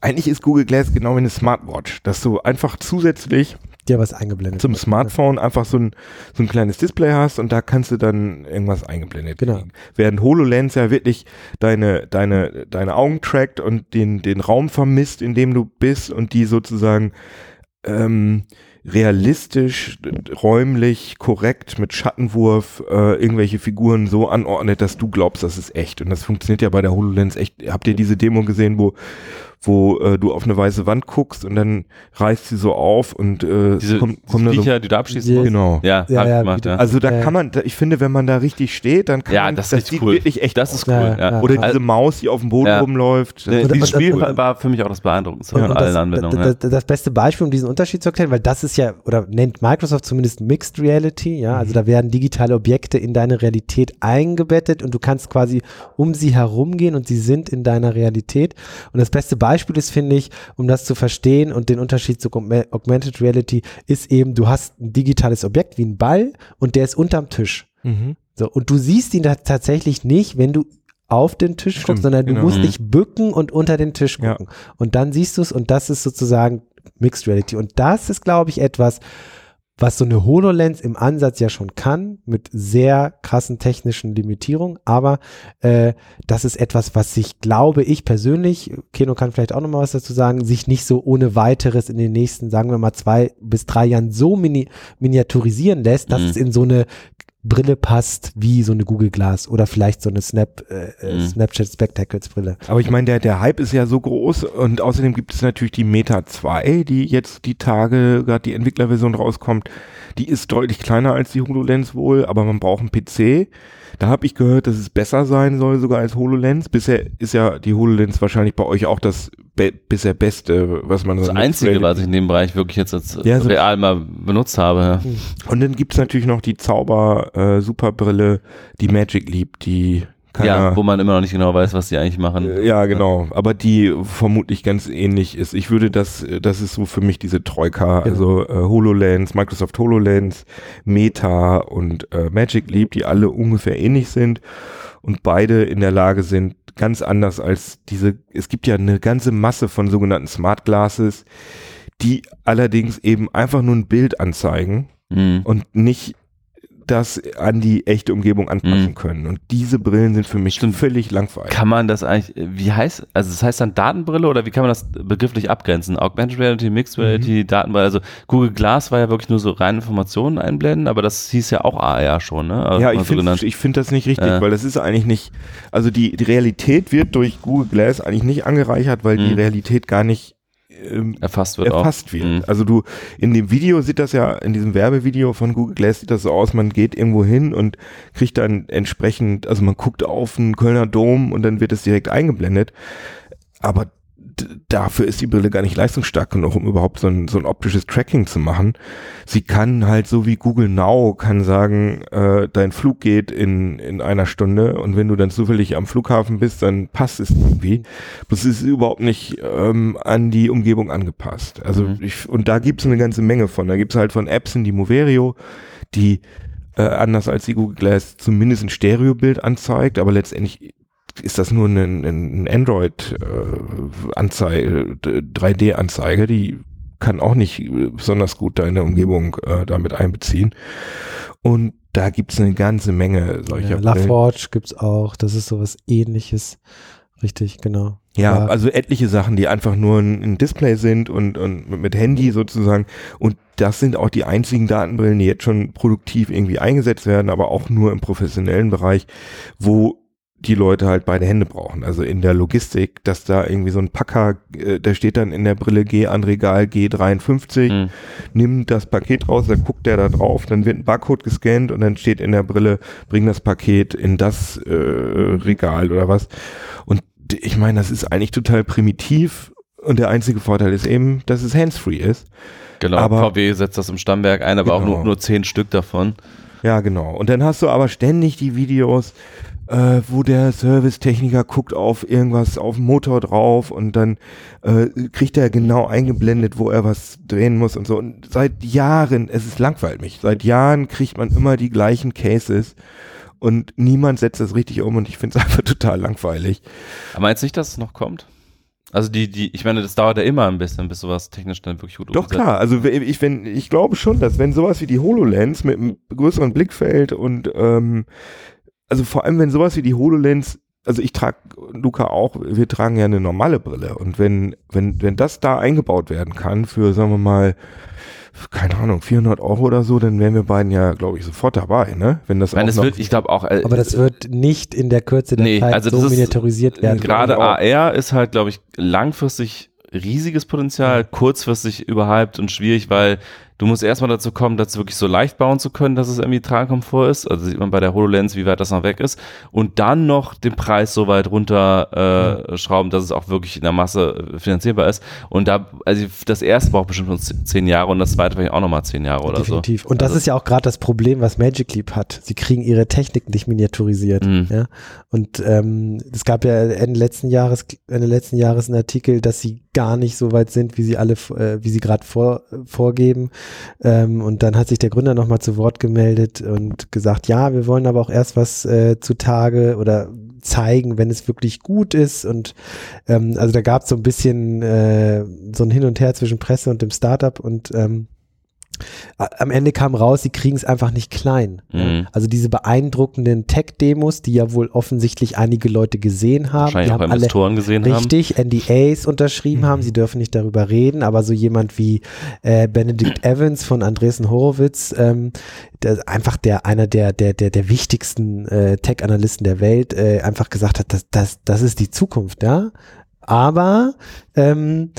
eigentlich ist Google Glass genau wie eine Smartwatch, dass du einfach zusätzlich Dir was eingeblendet. zum wird. Smartphone einfach so ein, so ein kleines Display hast und da kannst du dann irgendwas eingeblendet Genau. kriegen. Während HoloLens ja wirklich deine, deine, deine Augen trackt und den, den Raum vermisst, in dem du bist und die sozusagen ähm, realistisch, räumlich, korrekt mit Schattenwurf äh, irgendwelche Figuren so anordnet, dass du glaubst, das ist echt. Und das funktioniert ja bei der HoloLens echt. Habt ihr diese Demo gesehen, wo wo äh, du auf eine weiße Wand guckst und dann reißt sie so auf und äh, Diese, kommt, diese kommt da so, Viecher, die du abschießen Ja. musst. genau. Ja, Ja, ja, gemacht, ja. Also da Ja. kann man, da- ich finde, wenn man da richtig steht, dann kann ja, man, das ist richtig sieht cool. wirklich echt das ist cool. Ja. Oder Also, diese Maus, die auf dem Boden Ja. rumläuft. Und- dieses und- Spiel und- war- für mich auch das Beeindruckendste von allen das, Anwendungen. das, ja. das, das beste Beispiel, um diesen Unterschied zu erklären, weil das ist ja, oder nennt Microsoft zumindest Mixed Reality, ja, Mhm. also da werden digitale Objekte in deine Realität eingebettet und du kannst quasi um sie herumgehen und sie sind in deiner Realität. Und das beste Beispiel ist, finde ich, um das zu verstehen und den Unterschied zu Augme- Augmented Reality, ist eben, du hast ein digitales Objekt wie ein Ball und der ist unterm Tisch. Mhm. So, und du siehst ihn da tatsächlich nicht, wenn du auf den Tisch Stimmt, guckst, sondern du genau. musst Mhm. dich bücken und unter den Tisch Ja. gucken. Und dann siehst du es und das ist sozusagen Mixed Reality. Und das ist, glaube ich, etwas, was so eine HoloLens im Ansatz ja schon kann, mit sehr krassen technischen Limitierungen. Aber äh, das ist etwas, was sich, glaube ich persönlich, Keno kann vielleicht auch nochmal was dazu sagen, sich nicht so ohne weiteres in den nächsten, sagen wir mal, zwei bis drei Jahren so mini miniaturisieren lässt, dass Mhm. es in so eine Brille passt, wie so eine Google Glass oder vielleicht so eine Snap, äh, äh, Mhm. Snapchat Spectacles Brille. Aber ich meine, der, der Hype ist ja so groß und außerdem gibt es natürlich die Meta 2, die jetzt die Tage, gerade die Entwicklerversion rauskommt. Die ist deutlich kleiner als die HoloLens wohl, aber man braucht einen PC. Da habe ich gehört, dass es besser sein soll sogar als HoloLens. Bisher ist ja die HoloLens wahrscheinlich bei euch auch das be bisher Beste, was man Das Einzige, was ich in dem Bereich wirklich jetzt als Ja, so- real mal benutzt habe. Ja. Und dann gibt's natürlich noch die Zauber äh, die Magic Leap, die keiner, Ja, wo man immer noch nicht genau weiß, was die eigentlich machen. Äh, Ja, genau. Aber die vermutlich ganz ähnlich ist. Ich würde das, das ist so für mich diese Troika, also äh, HoloLens, Microsoft HoloLens, Meta und äh, Magic Leap, die alle ungefähr ähnlich sind und beide in der Lage sind, ganz anders als diese, es gibt ja eine ganze Masse von sogenannten Smart Glasses, die allerdings eben einfach nur ein Bild anzeigen Mhm. und nicht das an die echte Umgebung anpassen Mhm. können. Und diese Brillen sind für mich Stimmt. völlig langweilig. Kann man das eigentlich, wie heißt, also das heißt dann Datenbrille oder wie kann man das begrifflich abgrenzen? Augmented Reality, Mixed Reality, Datenbrille, also Google Glass war ja wirklich nur so reine Informationen einblenden, aber das hieß ja auch AR schon, ne? Also Ja, ich so finde ich find das nicht richtig, Äh. weil das ist eigentlich nicht, also die, die Realität wird durch Google Glass eigentlich nicht angereichert, weil die Mhm. Realität gar nicht ähm, erfasst wird erfasst auch. wird. Mhm. Also du, in dem Video sieht das ja, in diesem Werbevideo von Google Glass sieht das so aus, man geht irgendwo hin und kriegt dann entsprechend, also man guckt auf einen Kölner Dom und dann wird es direkt eingeblendet. Aber dafür ist die Brille gar nicht leistungsstark genug, um überhaupt so ein, so ein optisches Tracking zu machen. Sie kann halt so wie Google Now kann sagen, äh, dein Flug geht in, in einer Stunde und wenn du dann zufällig am Flughafen bist, dann passt es irgendwie. Das ist überhaupt nicht ähm, an die Umgebung angepasst. Also Mhm. ich, und da gibt's eine ganze Menge von. Da gibt's halt von Apps in die Moverio, die äh, anders als die Google Glass zumindest ein Stereobild anzeigt, aber letztendlich ist das nur ein, ein Android-Anzeige, 3D-Anzeige, die kann auch nicht äh, besonders gut deine Umgebung äh, damit einbeziehen. Und da gibt's eine ganze Menge solcher Ja. LaForge gibt's auch, das ist sowas ähnliches. Richtig, genau. Ja, Ja. also etliche Sachen, die einfach nur ein, ein Display sind und, und mit Handy sozusagen. Und das sind auch die einzigen Datenbrillen, die jetzt schon produktiv irgendwie eingesetzt werden, aber auch nur im professionellen Bereich, wo die Leute halt beide Hände brauchen. Also in der Logistik, dass da irgendwie so ein Packer, äh, da steht dann in der Brille G an Regal G53, Mhm. nimmt das Paket raus, dann guckt der da drauf, dann wird ein Barcode gescannt und dann steht in der Brille, bring das Paket in das äh, Regal oder was. Und ich meine, das ist eigentlich total primitiv und der einzige Vorteil ist eben, dass es handsfree ist. Genau, Aber- VW setzt das im Stammwerk ein, aber auch Genau. nur, nur zehn Stück davon. Ja, genau. Und dann hast du aber ständig die Videos, äh, wo der Servicetechniker guckt auf irgendwas auf dem Motor drauf und dann äh, kriegt er genau eingeblendet, wo er was drehen muss und so. Und seit Jahren, es ist langweilig mich, seit Jahren kriegt man immer die gleichen Cases und niemand setzt das richtig um und ich finde es einfach total langweilig. Aber meinst du nicht, dass es noch kommt? Also die, die, ich meine, das dauert ja immer ein bisschen, bis sowas technisch dann wirklich gut Doch klar, also ich, wenn, ich glaube schon, dass wenn sowas wie die HoloLens mit einem größeren Blickfeld und ähm, also vor allem wenn sowas wie die HoloLens, also ich trage, Luca auch, wir tragen ja eine normale Brille und wenn, wenn, wenn das da eingebaut werden kann für, sagen wir mal, keine Ahnung, 400 Euro oder so, dann wären wir beiden ja, glaube ich, sofort dabei, ne? Wenn das auch das wird, ich glaube auch. Äh, Aber das wird nicht in der Kürze der Nee, Zeit also so miniaturisiert werden. Gerade AR ist halt, glaube ich, langfristig riesiges Potenzial, kurzfristig überhyped und schwierig, weil du musst erstmal dazu kommen, das wirklich so leicht bauen zu können, dass es irgendwie Tragkomfort ist. Also sieht man bei der HoloLens, wie weit das noch weg ist. Und dann noch den Preis so weit runter äh, dass es auch wirklich in der Masse äh, finanzierbar ist. Und da, also das erste braucht bestimmt uns zehn Jahre und das zweite vielleicht auch nochmal zehn Jahre oder Definitiv. so. Und das Also- ist ja auch gerade das Problem, was Magic Leap hat. Sie kriegen ihre Technik nicht miniaturisiert. Mhm. Ja? Und ähm, es gab ja Ende letzten Jahres, Ende letzten Jahres einen Artikel, dass sie gar nicht so weit sind, wie sie alle, äh, wie sie gerade vor, vorgeben. Ähm, und dann hat sich der Gründer nochmal zu Wort gemeldet und gesagt, ja, wir wollen aber auch erst was äh, zutage oder zeigen, wenn es wirklich gut ist. Und ähm, also da gab es so ein bisschen äh, so ein Hin und Her zwischen Presse und dem Startup und ähm, am Ende kam raus, sie kriegen es einfach nicht klein. Mhm. Also diese beeindruckenden Tech-Demos, die ja wohl offensichtlich einige Leute gesehen haben, Wahrscheinlich die auch haben alle Investoren gesehen haben. richtig NDAs unterschrieben haben, sie dürfen nicht darüber reden, aber so jemand wie äh, Benedict Evans von Andresen Horowitz, ähm, der, einfach der einer der der der der wichtigsten äh, Tech-Analysten der Welt, äh, einfach gesagt hat, das das das ist die Zukunft, ja. Aber ähm,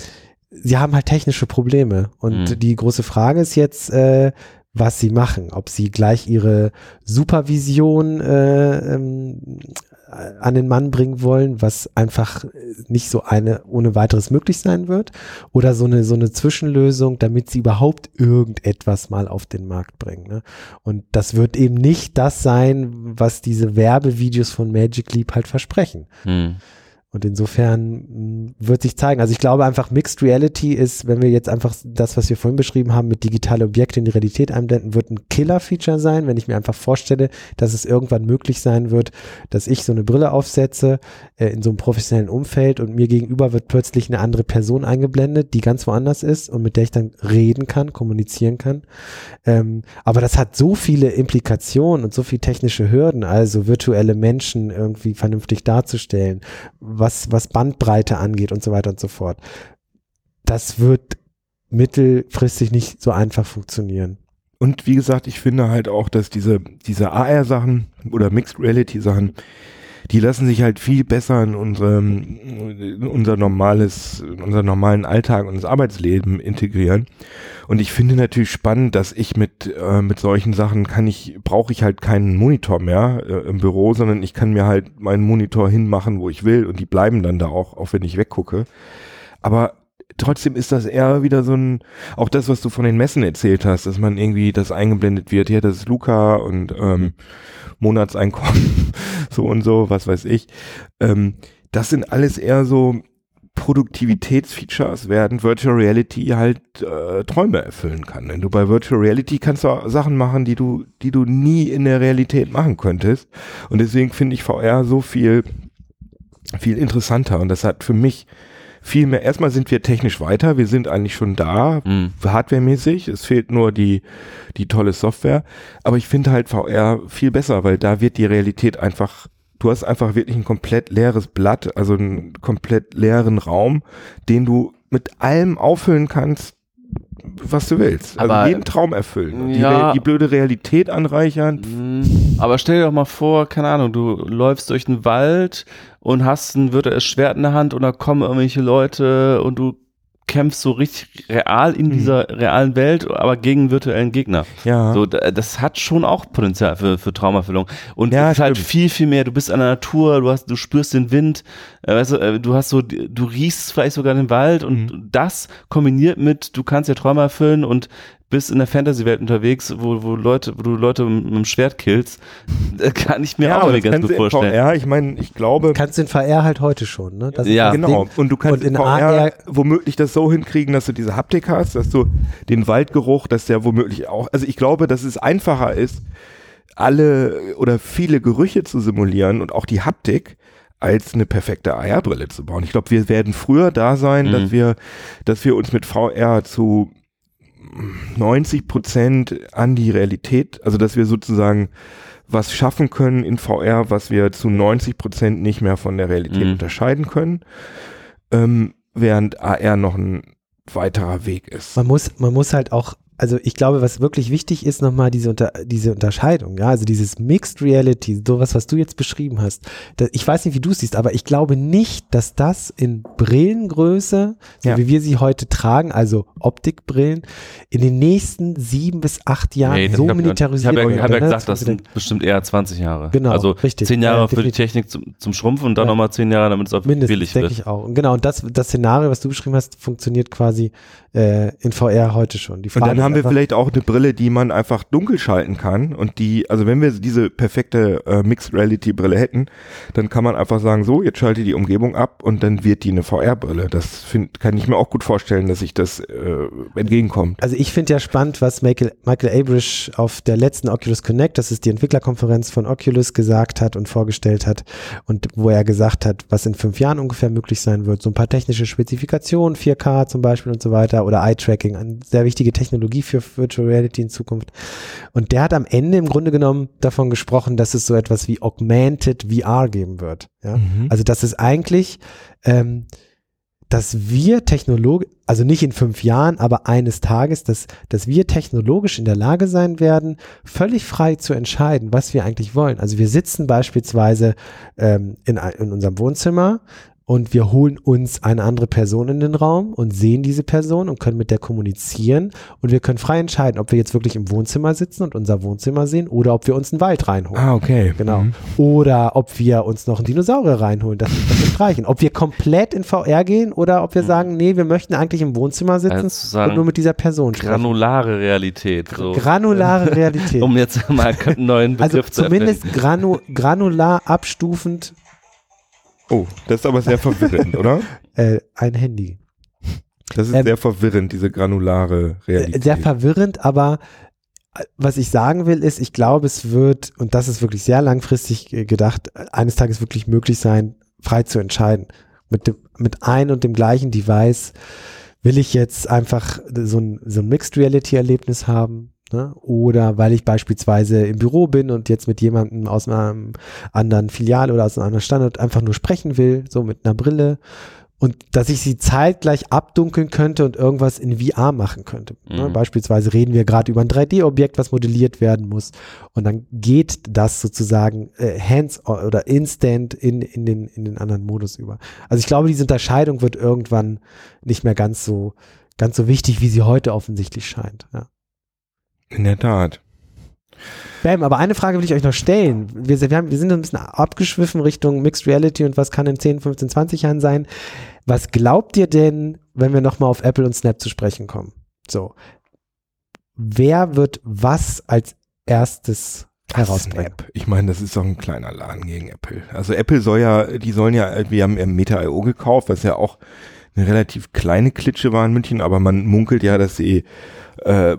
sie haben halt technische Probleme und Mhm. die große Frage ist jetzt, äh, was sie machen, ob sie gleich ihre Supervision äh, ähm, an den Mann bringen wollen, was einfach nicht so eine ohne weiteres möglich sein wird, oder so eine so eine Zwischenlösung, damit sie überhaupt irgendetwas mal auf den Markt bringen. Ne? Und das wird eben nicht das sein, was diese Werbevideos von Magic Leap halt versprechen. Hm. Und insofern mh, wird sich zeigen. Also ich glaube einfach, Mixed Reality ist, wenn wir jetzt einfach das, was wir vorhin beschrieben haben, mit digitale Objekte in die Realität einblenden, wird ein Killer-Feature sein, wenn ich mir einfach vorstelle, dass es irgendwann möglich sein wird, dass ich so eine Brille aufsetze äh, in so einem professionellen Umfeld und mir gegenüber wird plötzlich eine andere Person eingeblendet, die ganz woanders ist und mit der ich dann reden kann, kommunizieren kann. Ähm, aber das hat so viele Implikationen und so viele technische Hürden, also virtuelle Menschen irgendwie vernünftig darzustellen, was, was Bandbreite angeht und so weiter und so fort. Das wird mittelfristig nicht so einfach funktionieren. Und wie gesagt, ich finde halt auch, dass diese, diese AR-Sachen oder Mixed Reality-Sachen, die lassen sich halt viel besser in unserem, in unser normales, in unseren normalen Alltag ins Arbeitsleben integrieren. Und ich finde natürlich spannend, dass ich mit, äh, mit solchen Sachen kann ich, brauche ich halt keinen Monitor mehr äh, im Büro, sondern ich kann mir halt meinen Monitor hinmachen, wo ich will und die bleiben dann da auch, auch wenn ich weggucke. Aber trotzdem ist das eher wieder so ein, auch das, was du von den Messen erzählt hast, dass man irgendwie das eingeblendet wird, hier, das ist Luca und ähm, Monatseinkommen, so und so, was weiß ich. Ähm, das sind alles eher so Produktivitätsfeatures, während Virtual Reality halt äh, Träume erfüllen kann. Denn du bei Virtual Reality kannst du Sachen machen, die du, die du nie in der Realität machen könntest. Und deswegen finde ich VR so viel, viel interessanter. Und das hat für mich viel mehr, erstmal sind wir technisch weiter, wir sind eigentlich schon da, Hm. hardwaremäßig, es fehlt nur die, die tolle Software, aber ich finde halt VR viel besser, weil da wird die Realität einfach, du hast einfach wirklich ein komplett leeres Blatt, also einen komplett leeren Raum, den du mit allem auffüllen kannst, was du willst. Aber- also jeden Traum erfüllen. Und die, Ja. Re- die blöde Realität anreichern. Mm, Aber stell dir doch mal vor, keine Ahnung, du läufst durch den Wald und hast ein virtuelles Schwert in der Hand und da kommen irgendwelche Leute und du kämpfst so richtig real in Mhm. dieser realen Welt, aber gegen virtuellen Gegner. Ja. So, da- das hat schon auch Potenzial für, für Traumafüllung. Und Ja, es ist halt viel, viel mehr. Du bist an der Natur, du hast, du spürst den Wind, äh, weißt du, äh, du hast so, du riechst vielleicht sogar den Wald und Mhm. das kombiniert mit, du kannst ja Träume erfüllen und bist in der Fantasy-Welt unterwegs, wo, wo Leute, wo du Leute mit dem Schwert killst, äh, kann ich mir ja, auch das ganz gut vorstellen. VR, ich meine, ich glaube, Kannst du in VR halt heute schon, ne? Das Ja, ist das Genau. Ding. Und du kannst Und in in VR AR womöglich das so hinkriegen, dass du diese Haptik hast, dass du den Waldgeruch, dass der womöglich auch, also ich glaube, dass es einfacher ist, alle oder viele Gerüche zu simulieren und auch die Haptik als eine perfekte AR-Brille zu bauen. Ich glaube, wir werden früher da sein, Mhm. dass wir, dass wir uns mit VR zu 90 Prozent an die Realität, also dass wir sozusagen was schaffen können in VR, was wir zu 90 Prozent nicht mehr von der Realität Mhm. unterscheiden können, ähm, während AR noch ein weiterer Weg ist. Man muss, man muss halt auch, also ich glaube, was wirklich wichtig ist, nochmal diese, Unter, diese Unterscheidung, ja, also dieses Mixed Reality, sowas, was du jetzt beschrieben hast. Da, ich weiß nicht, wie du es siehst, aber ich glaube nicht, dass das in Brillengröße, so Ja. wie wir sie heute tragen, also Optikbrillen, in den nächsten sieben bis acht Jahren Nee, so militarisiert Ich habe ja, wird, hab ja gesagt, das sind bestimmt eher 20 Jahre. Genau, Also richtig. 10 Jahre Ja, für die. Technik zum, zum Schrumpfen und dann Ja. nochmal 10 Jahre, damit es auch Mindestens, billig denke wird. ich auch. Und genau, und das, das Szenario, was du beschrieben hast, funktioniert quasi äh, in VR heute schon. Die Und dann haben wir vielleicht auch eine Brille, die man einfach dunkel schalten kann und die, also wenn wir diese perfekte äh, Mixed Reality Brille hätten, dann kann man einfach sagen, so, jetzt schalte die Umgebung ab und dann wird die eine VR-Brille. Das find, kann ich mir auch gut vorstellen, dass sich das äh, entgegenkommt. Also ich finde ja spannend, was Michael, Michael Abrish auf der letzten Oculus Connect, das ist die Entwicklerkonferenz von Oculus, gesagt hat und vorgestellt hat und wo er gesagt hat, was in fünf Jahren ungefähr möglich sein wird. So ein paar technische Spezifikationen, 4K zum Beispiel und so weiter oder Eye-Tracking, eine sehr wichtige Technologie für Virtual Reality in Zukunft. Und der hat am Ende im Grunde genommen davon gesprochen, dass es so etwas wie Augmented VR geben wird. Ja? Also das ist eigentlich, ähm, dass wir technologisch, also nicht in fünf Jahren, aber eines Tages, dass, dass wir technologisch in der Lage sein werden, völlig frei zu entscheiden, was wir eigentlich wollen. Also wir sitzen beispielsweise ähm, in, in unserem Wohnzimmer und wir holen uns eine andere Person in den Raum und sehen diese Person und können mit der kommunizieren und wir können frei entscheiden, ob wir jetzt wirklich im Wohnzimmer sitzen und unser Wohnzimmer sehen oder ob wir uns einen Wald reinholen. Ah, okay. Genau. Mhm. Oder ob wir uns noch einen Dinosaurier reinholen, das, das streichen. Ob wir komplett in VR gehen oder ob wir sagen, nee, wir möchten eigentlich im Wohnzimmer sitzen Also und nur mit dieser Person sprechen. Granulare Realität. So. Granulare Realität. Um jetzt mal einen neuen also Begriff zu zumindest erfinden. granu granular abstufend Oh, das ist aber sehr verwirrend, oder? äh, ein Handy. Das ist Ähm, sehr verwirrend, diese granulare Realität. Sehr verwirrend, aber äh, was ich sagen will, ist, ich glaube, es wird, und das ist wirklich sehr langfristig äh, gedacht, eines Tages wirklich möglich sein, frei zu entscheiden. Mit, dem, mit ein und dem gleichen Device will ich jetzt einfach so ein, so ein Mixed Reality Erlebnis haben. Ne? Oder weil ich beispielsweise im Büro bin und jetzt mit jemandem aus einem anderen Filial oder aus einem anderen Standort einfach nur sprechen will, so mit einer Brille. Und dass ich sie zeitgleich abdunkeln könnte und irgendwas in VR machen könnte. Ne? Mhm. Beispielsweise reden wir gerade über ein 3D-Objekt, was modelliert werden muss. Und dann geht das sozusagen äh, hands oder instant in, in, den, in den anderen Modus über. Also ich glaube, diese Unterscheidung wird irgendwann nicht mehr ganz so, ganz so wichtig, wie sie heute offensichtlich scheint. Ja. In der Tat. Bam, aber eine Frage will ich euch noch stellen. Wir, wir, haben, wir sind ein bisschen abgeschwiffen Richtung Mixed Reality und was kann in 10, 15, 20 Jahren sein. Was glaubt ihr denn, wenn wir nochmal auf Apple und Snap zu sprechen kommen? So. Wer wird was als erstes herausbringen? Snap. Ich meine, das ist doch ein kleiner Laden gegen Apple. Also Apple soll ja, die sollen ja, wir haben ja Meta.io gekauft, was ja auch eine relativ kleine Klitsche war in München, aber man munkelt ja, dass sie äh,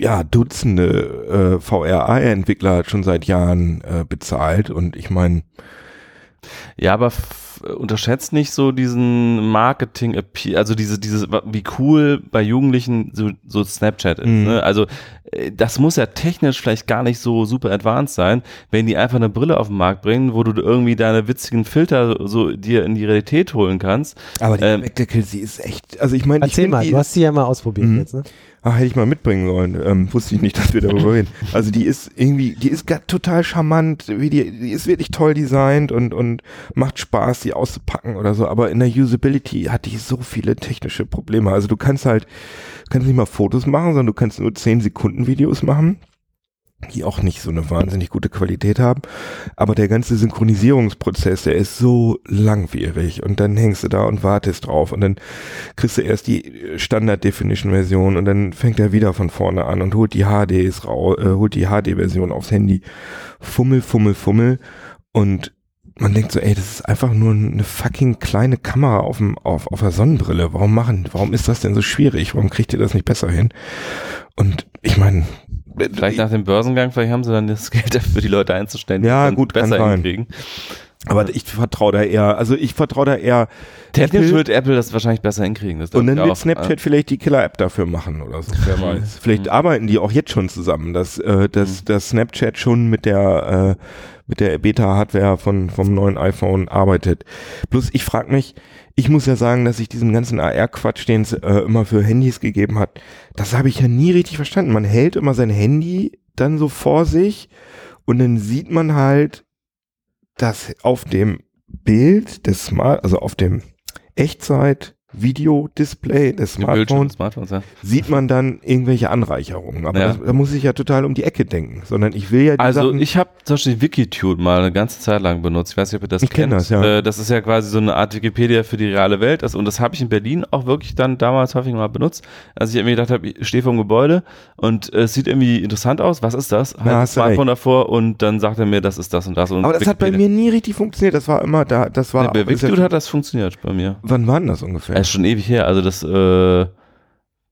ja Dutzende äh, VR-Entwickler schon seit Jahren äh, bezahlt und ich meine, Ja, aber unterschätzt nicht so diesen marketing appeal also diese, dieses, wie cool bei Jugendlichen so, so Snapchat ist. Mhm. Ne? Also äh, das muss ja technisch vielleicht gar nicht so super advanced sein, wenn die einfach eine Brille auf den Markt bringen, wo du irgendwie deine witzigen Filter so dir in die Realität holen kannst. aber die Ähm, Spectacle, sie ist echt, also ich meine, ich Erzähl find mal, die, du hast sie ja mal ausprobiert Mhm. jetzt, ne? Ah, hätte ich mal mitbringen sollen. Ähm, wusste ich nicht, dass wir darüber reden. Also die ist irgendwie, die ist total charmant, wie die, die ist wirklich toll designt und, und macht Spaß, die auszupacken oder so, aber in der Usability hatte ich so viele technische Probleme. Also du kannst halt, kannst nicht mal Fotos machen, sondern du kannst nur 10 Sekunden Videos machen die auch nicht so eine wahnsinnig gute Qualität haben. Aber der ganze Synchronisierungsprozess, der ist so langwierig und dann hängst du da und wartest drauf und dann kriegst du erst die Standard-Definition-Version und dann fängt er wieder von vorne an und holt die HDs raus, äh, holt die HD-Version aufs Handy. Fummel, fummel, fummel und man denkt so, ey, das ist einfach nur eine fucking kleine Kamera auf, dem, auf, auf der Sonnenbrille. Warum machen, warum ist das denn so schwierig? Warum kriegt ihr das nicht besser hin? Und ich meine, Vielleicht nach dem Börsengang, vielleicht haben sie dann das Geld dafür, die Leute einzustellen, die Ja, gut, besser hinkriegen. aber ich vertraue da eher, also ich vertraue da eher Technisch Apple- wird Apple das wahrscheinlich besser hinkriegen. Und dann wird auch. Snapchat vielleicht die Killer-App dafür machen oder so, wer weiß. Vielleicht arbeiten die auch jetzt schon zusammen, dass, äh, dass, dass Snapchat schon mit der, äh, mit der Beta-Hardware von, vom neuen iPhone arbeitet. Bloß ich frage mich, ich muss ja sagen, dass ich diesen ganzen AR-Quatsch, den es äh, immer für Handys gegeben hat, das habe ich ja nie richtig verstanden. Man hält immer sein Handy dann so vor sich und dann sieht man halt, dass auf dem Bild des Smart, also auf dem Echtzeit Videodisplay des Smartphones Smartphones, ja. sieht man dann irgendwelche Anreicherungen. Aber Ja. das, da muss ich ja total um die Ecke denken, sondern ich will ja die Also Sachen, ich habe zum Beispiel Wikitune mal eine ganze Zeit lang benutzt. Ich weiß nicht, ob ihr das Ich kenn kennt. das, ja. Äh, das ist ja quasi so eine Art Wikipedia für die reale Welt. Und das habe ich in Berlin auch wirklich dann damals häufig mal benutzt. Als ich mir gedacht habe, ich stehe vor dem Gebäude und äh, es sieht irgendwie interessant aus. Was ist das? Halt ein Smartphone recht. davor und dann sagt er mir, das ist das und das. Und aber das hat bei Wikipedia. mir nie richtig funktioniert. Das war immer da, das war. Bei ja Wikitune schon- hat das funktioniert bei mir. wann war denn das ungefähr? Ja. ist schon ewig her. Also das äh,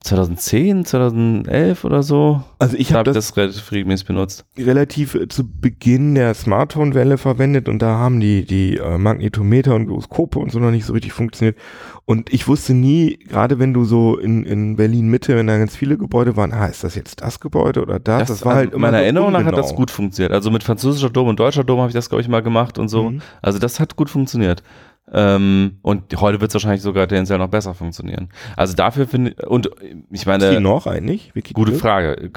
2010, 2011 oder so. also ich habe ich das, das relativ regelmäßig benutzt. relativ äh, zu Beginn der Smartphone-Welle verwendet und da haben die die äh, Magnetometer und Gyroskope und so noch nicht so richtig funktioniert. Und ich wusste nie, gerade wenn du so in, in Berlin Mitte, wenn da ganz viele Gebäude waren, ah, ist das jetzt das Gebäude oder das? Das, war also halt immer meiner so Erinnerung nach hat das gut funktioniert. Also mit französischer Dom und deutscher Dom habe ich das, glaube ich, mal gemacht und so. Mhm. Also das hat gut funktioniert. Ähm, und heute wird es wahrscheinlich sogar tendenziell noch besser funktionieren. Also dafür finde ich, und ich Ist die meine, noch eigentlich? Wiki- gute Frage.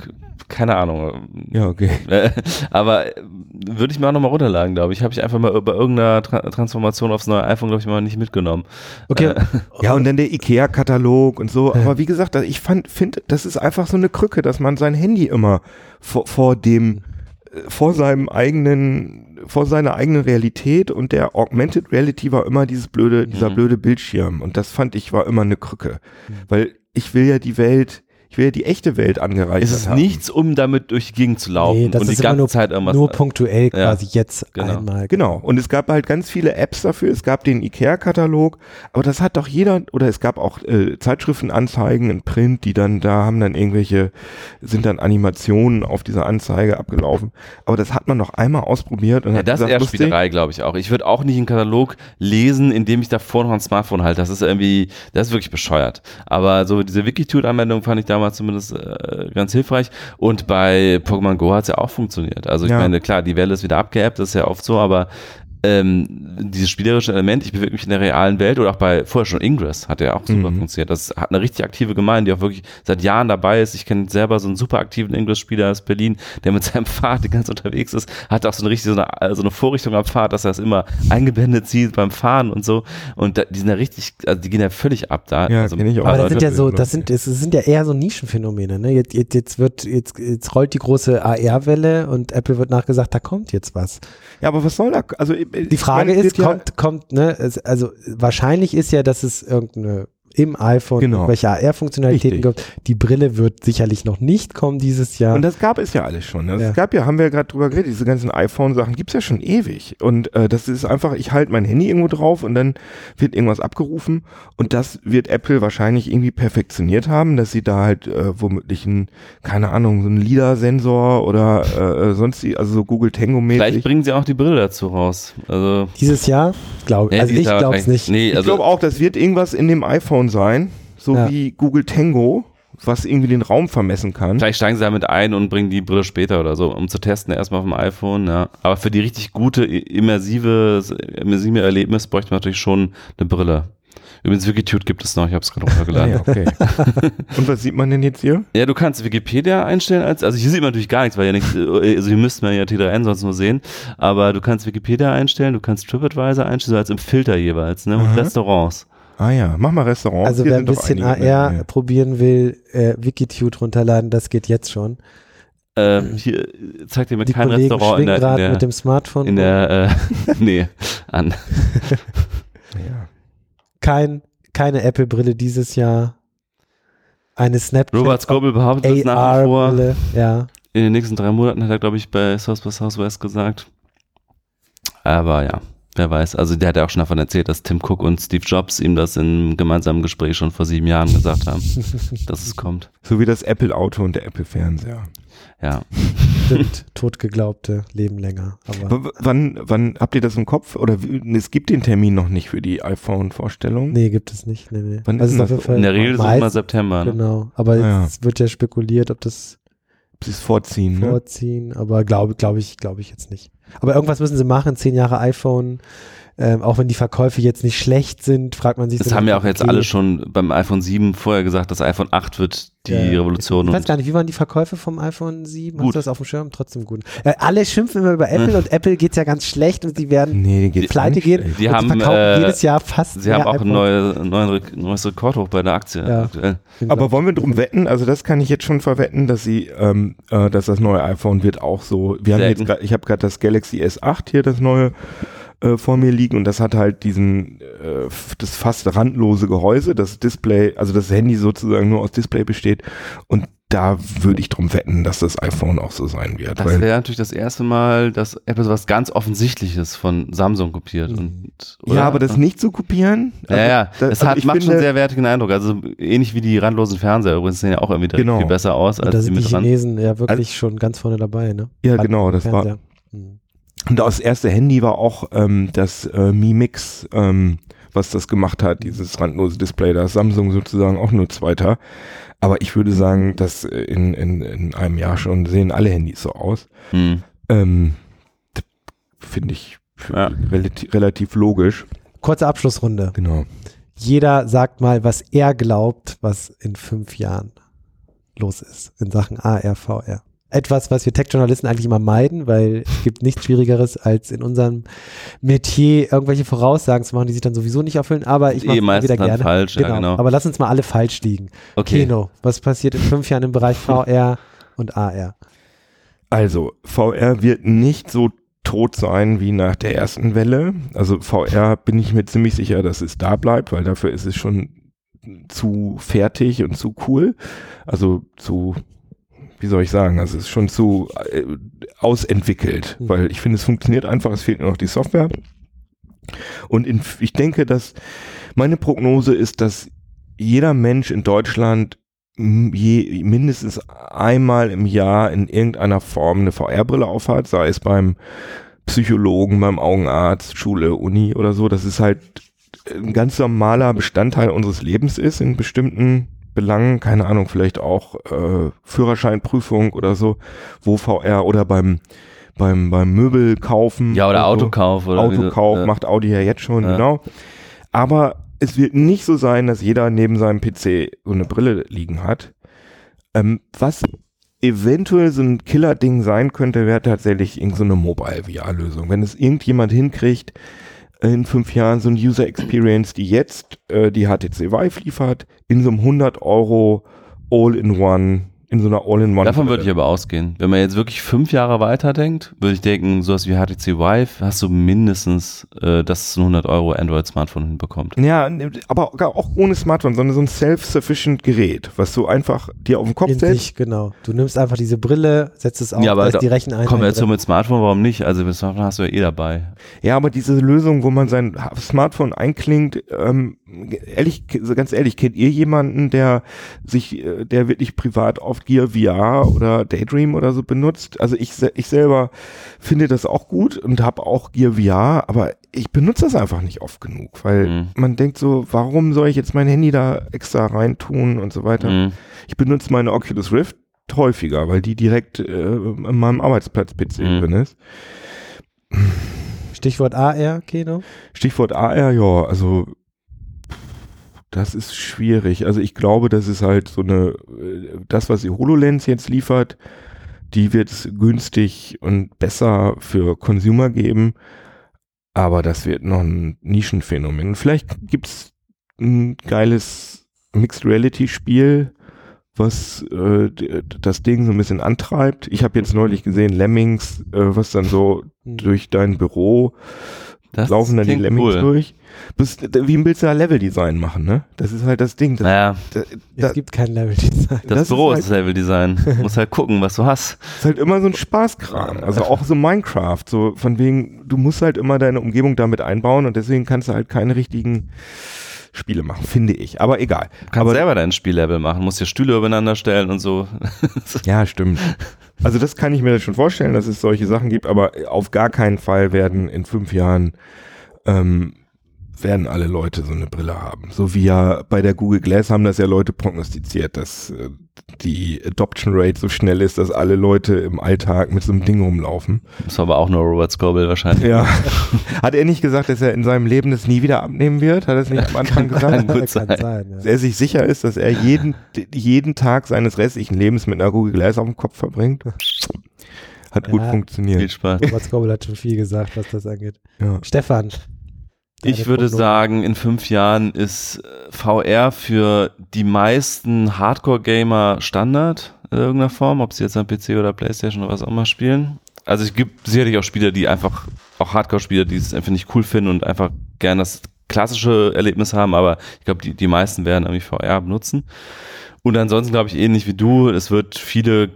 Keine Ahnung. Ja, okay. Äh, Aber äh, würde ich mir auch nochmal runterladen, glaube ich. Habe ich einfach mal bei irgendeiner Tra Transformation aufs neue iPhone, glaube ich, mal nicht mitgenommen. Okay. Ja, und dann der IKEA-Katalog und so. Aber wie gesagt, ich fand, finde, das ist einfach so eine Krücke, dass man sein Handy immer vor, vor dem, äh, vor seinem eigenen, vor seiner eigenen Realität und der Augmented Reality war immer dieses blöde, dieser Mhm. blöde Bildschirm. Und das fand ich war immer eine Krücke. Weil ich will ja die Welt, ich will ja die echte Welt angereichert Es ist haben. nichts, um damit durch die Gegend zu laufen Nee, das und die ist immer ganze nur, Zeit irgendwas. nur punktuell Ja, quasi jetzt genau. einmal. Genau. Und es gab halt ganz viele Apps dafür. Es gab den IKEA-Katalog, aber das hat doch jeder, oder es gab auch äh, Zeitschriftenanzeigen in Print, die dann, da haben dann irgendwelche, sind dann Animationen auf dieser Anzeige abgelaufen. Aber das hat man noch einmal ausprobiert und Ja, hat das ist gesagt, eher lustig. Spielerei, glaube ich auch. Ich würde auch nicht einen Katalog lesen, indem ich davor noch ein Smartphone halte. Das ist irgendwie, das ist wirklich bescheuert. Aber so diese Wikitude-Anwendung fand ich damals zumindest äh, ganz hilfreich. Und bei Pokémon Go hat es ja auch funktioniert. Also ich Ja. meine, klar, die Welle ist wieder abgeappt, das ist ja oft so, aber ähm, dieses spielerische Element, ich bewege mich in der realen Welt oder auch bei vorher schon Ingress hat ja auch super Mhm. funktioniert. Das hat eine richtig aktive Gemeinde, die auch wirklich seit Jahren dabei ist. Ich kenne selber so einen super aktiven Ingress-Spieler aus Berlin, der mit seinem Fahrrad die ganze Zeit unterwegs ist, hat auch so eine richtig so eine, so eine Vorrichtung am Fahrrad, dass er es immer eingeblendet sieht beim Fahren und so. Und da, die sind ja richtig, also die gehen ja völlig ab da. Ja, also, kenn ich auch. Aber das sind das ja so, das sind, es sind ja eher so Nischenphänomene. Ne? Jetzt, jetzt, jetzt wird, jetzt, jetzt rollt die große AR-Welle und Apple wird nachgesagt, da kommt jetzt was. Ja, aber was soll da? Also äh, Die Frage ist, kommt, kommt, ne, also wahrscheinlich ist ja, dass es irgendeine im iPhone Genau. irgendwelche AR-Funktionalitäten gibt. Die Brille wird sicherlich noch nicht kommen dieses Jahr. Und das gab es ja alles schon. Es Ja. gab ja, haben wir ja gerade drüber geredet, diese ganzen iPhone-Sachen gibt's ja schon ewig. Und äh, das ist einfach, ich halte mein Handy irgendwo drauf und dann wird irgendwas abgerufen. Und das wird Apple wahrscheinlich irgendwie perfektioniert haben, dass sie da halt äh, womöglich ein, keine Ahnung, so einen LIDAR-Sensor oder äh, sonst, die- also so Google Vielleicht Tango-mäßig. bringen sie auch die Brille dazu raus. Also, dieses Jahr, glaube ja, also ich glaube es vielleicht- nicht. Nee, Ich also, glaube auch, das wird irgendwas in dem iPhone sein, so Ja. wie Google Tango, was irgendwie den Raum vermessen kann. Vielleicht steigen sie damit ein und bringen die Brille später oder so, um zu testen, erstmal auf dem iPhone, ja. Aber für die richtig gute, immersive, immersive Erlebnis bräuchte man natürlich schon eine Brille. Übrigens, Wikitude gibt es noch, ich habe es gerade Ah, runtergeladen. ja, okay. Und was sieht man denn jetzt hier? Ja, du kannst Wikipedia einstellen als, also hier sieht man natürlich gar nichts, weil ja nichts, äh, also hier müsste man ja T3N sonst nur sehen, aber du kannst Wikipedia einstellen, du kannst TripAdvisor einstellen, so als im Filter jeweils, ne, und Aha. Restaurants. Ah ja, mach mal Restaurant. Also Hier wer ein bisschen AR mehr. probieren will, äh, Wikitude runterladen, das geht jetzt schon. Ähm, hier zeigt dir mir Die kein Kollegen Restaurant in der, in gerade der, mit dem Smartphone. in der, äh, nee, an. Ja. Kein, keine Apple-Brille dieses Jahr. Eine Snapchat Robert Scoble behauptet das nach wie vor. AR-Brille. Ja. In den nächsten drei Monaten hat er, glaube ich, bei South by Southwest gesagt. Aber ja, wer weiß. Also der hat ja auch schon davon erzählt, dass Tim Cook und Steve Jobs ihm das in gemeinsamen Gespräch schon vor sieben Jahren gesagt haben, dass es kommt. So wie das Apple-Auto und der Apple-Fernseher. Ja. Stimmt, totgeglaubte leben länger. Aber W- Wann, wann habt ihr das im Kopf? Oder wie, es gibt den Termin noch nicht für die iPhone-Vorstellung? nee, gibt es nicht. Nee, nee. Wann Also ist es denn auf jeden das? Fall In der Regel ist es immer September. Ne? Genau, aber Ja. es wird ja spekuliert, ob das Sie es vorziehen, ne? vorziehen, aber glaube glaube ich, glaube ich jetzt nicht. Aber irgendwas müssen sie machen, zehn Jahre iPhone, ähm, auch wenn die Verkäufe jetzt nicht schlecht sind, fragt man sich Das so, haben ja auch jetzt okay, alle schon beim iPhone 7 vorher gesagt, das iPhone 8 wird die ja, Revolution. Ich weiß gar nicht, wie waren die Verkäufe vom iPhone 7? Hast Gut. du das auf dem Schirm? Trotzdem gut. Äh, alle schimpfen immer über Apple und Apple geht's ja ganz schlecht und sie werden Nee, die pleite gehen. Die haben, sie verkaufen äh, jedes Jahr fast sie haben auch ein neue, neues Rekordhoch bei der Aktie Ja. aktuell. Aber wollen wir drum wetten? Also das kann ich jetzt schon verwetten, dass sie, ähm, äh, dass das neue iPhone wird auch so. Wir haben Selten. jetzt grad, ich habe gerade das Galaxy S8 hier, das neue äh, vor mir liegen und das hat halt diesen, äh, das fast randlose Gehäuse, das Display, also das Handy sozusagen nur aus Display besteht und da würde ich drum wetten, dass das iPhone auch so sein wird. Das weil, wäre natürlich das erste Mal, dass Apple so was ganz Offensichtliches von Samsung kopiert. Und, oder? ja, aber das nicht zu kopieren. Ja, ja, da- das also hat, macht schon einen sehr wertigen Eindruck. Also ähnlich wie die randlosen Fernseher übrigens sehen ja auch irgendwie Genau. viel besser aus Und als da die sind die dran. Chinesen ja wirklich schon ganz vorne dabei, ne? Ja, genau, das war- Fernseher. Mhm. Und das erste Handy war auch ähm, das äh, Mi Mix, ähm, was das gemacht hat, dieses randlose Display. Da ist Samsung sozusagen auch nur Zweiter. Aber ich würde sagen, dass äh, in, in, in einem Jahr schon sehen alle Handys so aus. Hm. Ähm, Finde ich Ja. relativ, relativ logisch. Kurze Abschlussrunde. Genau. Jeder sagt mal, was er glaubt, was in fünf Jahren los ist in Sachen AR, VR. Etwas, was wir Tech-Journalisten eigentlich immer meiden, weil es gibt nichts Schwierigeres, als in unserem Metier irgendwelche Voraussagen zu machen, die sich dann sowieso nicht erfüllen. Aber ich Eh mache es wieder gerne. falsch, ja, genau. Aber lass uns mal alle falsch liegen. Okay. Keno, was passiert in fünf Jahren im Bereich VR und AR? Also, VR wird nicht so tot sein wie nach der ersten Welle. Also VR bin ich mir ziemlich sicher, dass es da bleibt, weil dafür ist es schon zu fertig und zu cool. Also zu, wie soll ich sagen, also es ist schon zu äh, ausentwickelt, Mhm. weil ich finde, es funktioniert einfach, es fehlt nur noch die Software. Und in, ich denke, dass meine Prognose ist, dass jeder Mensch in Deutschland je, mindestens einmal im Jahr in irgendeiner Form eine VR-Brille aufhat, sei es beim Psychologen, beim Augenarzt, Schule, Uni oder so. Das ist halt ein ganz normaler Bestandteil unseres Lebens ist in bestimmten Belangen, keine Ahnung, vielleicht auch äh, Führerscheinprüfung oder so, wo VR oder beim beim beim Möbel kaufen Ja, oder so. Autokauf. Oder wie so, Autokauf äh, macht Audi ja jetzt schon, Ja. genau. Aber es wird nicht so sein, dass jeder neben seinem PC so eine Brille liegen hat. Ähm, was eventuell so ein Killer-Ding sein könnte, wäre tatsächlich irgendeine so Mobile-VR-Lösung. Wenn es irgendjemand hinkriegt, in fünf Jahren so eine User Experience, die jetzt äh, die HTC Vive liefert, in so einem 100 Euro All-in-One, in so einer All-in-One. Davon würde ich aber ausgehen. Wenn man jetzt wirklich fünf Jahre weiterdenkt, würde ich denken, sowas wie HTC Vive hast du mindestens, äh, dass es ein 100 Euro Android-Smartphone hinbekommt. Ja, aber gar auch ohne Smartphone, sondern so ein self-sufficient Gerät, was du einfach dir auf den Kopf In setzt. sich, genau. Du nimmst einfach diese Brille, setzt es auf, Ja, aber da die Recheneinheit wir jetzt so mit Smartphone, warum nicht? Also mit Smartphone hast du ja eh dabei. Ja, aber diese Lösung, wo man sein Smartphone einklingt, ähm, ehrlich, ganz ehrlich, kennt ihr jemanden, der sich, äh, der wirklich privat oft Gear VR oder Daydream oder so benutzt? Also ich, ich selber finde das auch gut und habe auch Gear VR, aber ich benutze das einfach nicht oft genug, weil Mhm. man denkt so, warum soll ich jetzt mein Handy da extra reintun und so weiter? Mhm. Ich benutze meine Oculus Rift häufiger, weil die direkt äh, in meinem Arbeitsplatz-PC Mhm. drin ist. Stichwort AR, Keno. Stichwort AR, ja, also Das ist schwierig. Also ich glaube, das ist halt so eine, äh, das, was die HoloLens jetzt liefert, die wird es günstig und besser für Consumer geben. Aber das wird noch ein Nischenphänomen. Vielleicht gibt's ein geiles Mixed Reality Spiel, was äh, das Ding so ein bisschen antreibt. Ich habe jetzt neulich gesehen Lemmings, äh, was dann so Hm. durch dein Büro Das laufen dann die Lemmings cool. durch. Bis, wie willst du da Leveldesign machen, ne? Das ist halt das Ding. Das, Naja, da, Es da, gibt kein Level-Design. das, das Büro ist ist das Level-Design. Du musst halt gucken, was du hast. ist halt immer so ein Spaßkram. Also auch so Minecraft, so von wegen, du musst halt immer deine Umgebung damit einbauen und deswegen kannst du halt keine richtigen Spiele machen, finde ich. Aber egal. Du kannst Aber selber dein Spiellevel machen, musst dir Stühle übereinander stellen und so. Ja, stimmt. Also das kann ich mir schon vorstellen, dass es solche Sachen gibt, aber auf gar keinen Fall werden in fünf Jahren ähm, werden alle Leute so eine Brille haben. So wie ja bei der Google Glass haben das ja Leute prognostiziert, dass äh, die Adoption Rate so schnell ist, dass alle Leute im Alltag mit so einem Ding rumlaufen. Das war aber auch nur Robert Scoble wahrscheinlich. Ja. Hat er nicht gesagt, dass er in seinem Leben das nie wieder abnehmen wird? Hat er es nicht am Anfang gesagt? Kann gut Kann sein. sein, ja. Dass er sich sicher ist, dass er jeden, jeden Tag seines restlichen Lebens mit einer Google Glass auf dem Kopf verbringt. Hat gut Ja. Viel funktioniert. Spaß. Robert Scoble hat schon viel gesagt, was das angeht. Ja. Stefan. Ich würde sagen, in fünf Jahren ist äh, VR für die meisten Hardcore-Gamer Standard in irgendeiner Form, ob sie jetzt am PC oder Playstation oder was auch immer spielen. Also es gibt sicherlich auch Spieler, die einfach, auch Hardcore-Spieler, die es einfach nicht cool finden und einfach gern das klassische Erlebnis haben, aber ich glaube, die, die meisten werden irgendwie VR benutzen. Und ansonsten glaube ich ähnlich wie du, es wird viele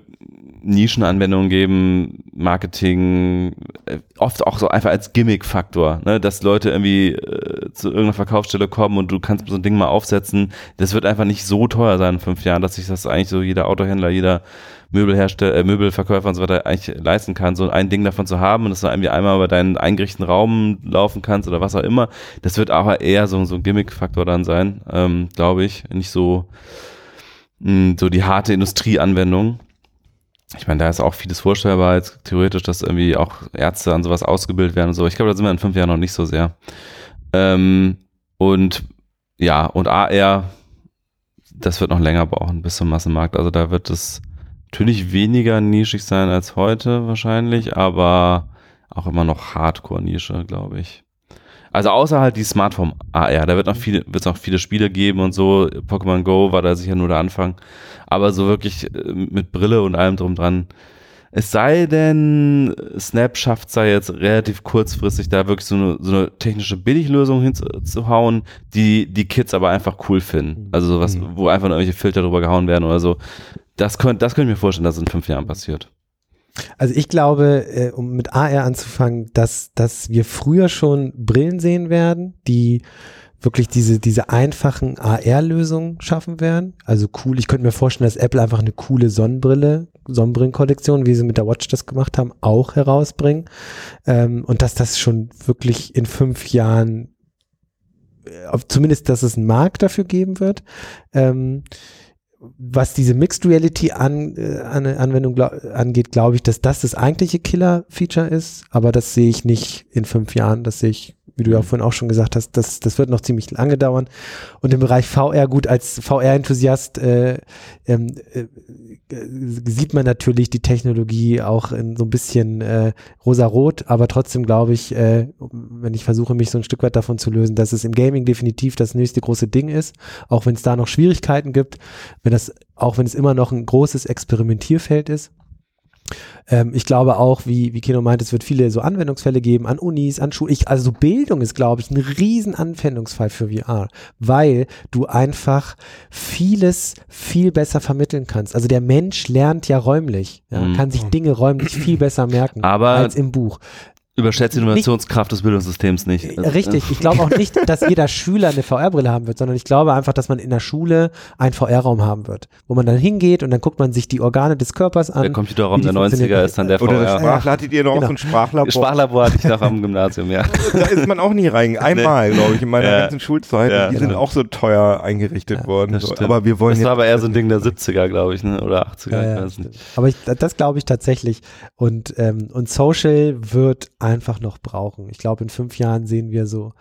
Nischenanwendungen geben, Marketing, äh, oft auch so einfach als Gimmick-Faktor, ne? dass Leute irgendwie äh, zu irgendeiner Verkaufsstelle kommen und du kannst so ein Ding mal aufsetzen. Das wird einfach nicht so teuer sein in fünf Jahren, dass sich das eigentlich so jeder Autohändler, jeder Möbelhersteller, äh, Möbelverkäufer und so weiter eigentlich leisten kann, so ein Ding davon zu haben und dass du irgendwie einmal über deinen eingerichteten Raum laufen kannst oder was auch immer. Das wird aber eher so, so ein Gimmick-Faktor dann sein, ähm, glaube ich. Nicht so, mh, so die harte Industrieanwendung. Ich meine, da ist auch vieles vorstellbar, jetzt theoretisch, dass irgendwie auch Ärzte an sowas ausgebildet werden und so. Ich glaube, da sind wir in fünf Jahren noch nicht so sehr. Ähm, und ja, und AR, das wird noch länger brauchen bis zum Massenmarkt. Also da wird es natürlich weniger nischig sein als heute wahrscheinlich, aber auch immer noch Hardcore-Nische, glaube ich. Also außer halt die Smartphone AR, da wird noch viele, wird es noch viele Spiele geben und so. Pokémon Go war da sicher nur der Anfang. Aber so wirklich äh, mit Brille und allem drum dran. Es sei denn, Snap schafft es da jetzt relativ kurzfristig, da wirklich so eine, so eine technische Billiglösung hinzuhauen, die die Kids aber einfach cool finden. Also sowas, Mhm. wo einfach irgendwelche Filter drüber gehauen werden oder so. Das könnte das könnte ich mir vorstellen, dass es in fünf Jahren passiert. Also ich glaube, äh, um mit AR anzufangen, dass, dass wir früher schon Brillen sehen werden, die wirklich diese, diese einfachen AR-Lösungen schaffen werden. Also cool, ich könnte mir vorstellen, dass Apple einfach eine coole Sonnenbrille, Sonnenbrillenkollektion, wie sie mit der Watch das gemacht haben, auch herausbringen. Ähm, und dass das schon wirklich in fünf Jahren, äh, zumindest, dass es einen Markt dafür geben wird. Ähm, was diese Mixed Reality an, äh, an, Anwendung glaub, angeht, glaube ich, dass das das eigentliche Killer-Feature ist, aber das sehe ich nicht in fünf Jahren, das sehe ich, wie du ja vorhin auch schon gesagt hast, das, das wird noch ziemlich lange dauern. Und im Bereich VR, gut, als VR-Enthusiast äh, ähm, äh, sieht man natürlich die Technologie auch in so ein bisschen äh, rosa-rot, aber trotzdem glaube ich, äh, wenn ich versuche, mich so ein Stück weit davon zu lösen, dass es im Gaming definitiv das nächste große Ding ist, auch wenn es da noch Schwierigkeiten gibt, wenn das, auch wenn es immer noch ein großes Experimentierfeld ist. Ähm, ich glaube auch, wie, wie Keno meint, es wird viele so Anwendungsfälle geben an Unis, an Schulen. Ich, also Bildung ist, glaube ich, ein riesen Anwendungsfall für VR, weil du einfach vieles viel besser vermitteln kannst. Also der Mensch lernt ja räumlich, ja, Mhm. kann sich Dinge räumlich viel besser merken Aber- als im Buch. Überschätzt die Innovationskraft des Bildungssystems nicht. Äh, Richtig, ich glaube auch nicht, dass jeder Schüler eine VR-Brille haben wird, sondern ich glaube einfach, dass man in der Schule einen VR-Raum haben wird, wo man dann hingeht und dann guckt man sich die Organe des Körpers an. Der Computerraum der 90er funktionieren. ist dann der Oder das VR. Sprachler, hattet ihr noch Genau. so ein Sprachlabor? Sprachlabor hatte ich noch am Gymnasium, ja. da ist man auch nie rein. Einmal, glaube ich, in meiner Ja. ganzen Schulzeit. Ja. die sind Genau. auch so teuer eingerichtet Ja, worden. das So. stimmt. Aber wir wollen Das war aber eher so ein Ding der 70er, glaube ich, ne? oder 80er, Ja, ich ja, weiß nicht. Aber ich, das glaube ich tatsächlich. Und, ähm, und Social wird einfach noch brauchen. Ich glaube, in fünf Jahren sehen wir so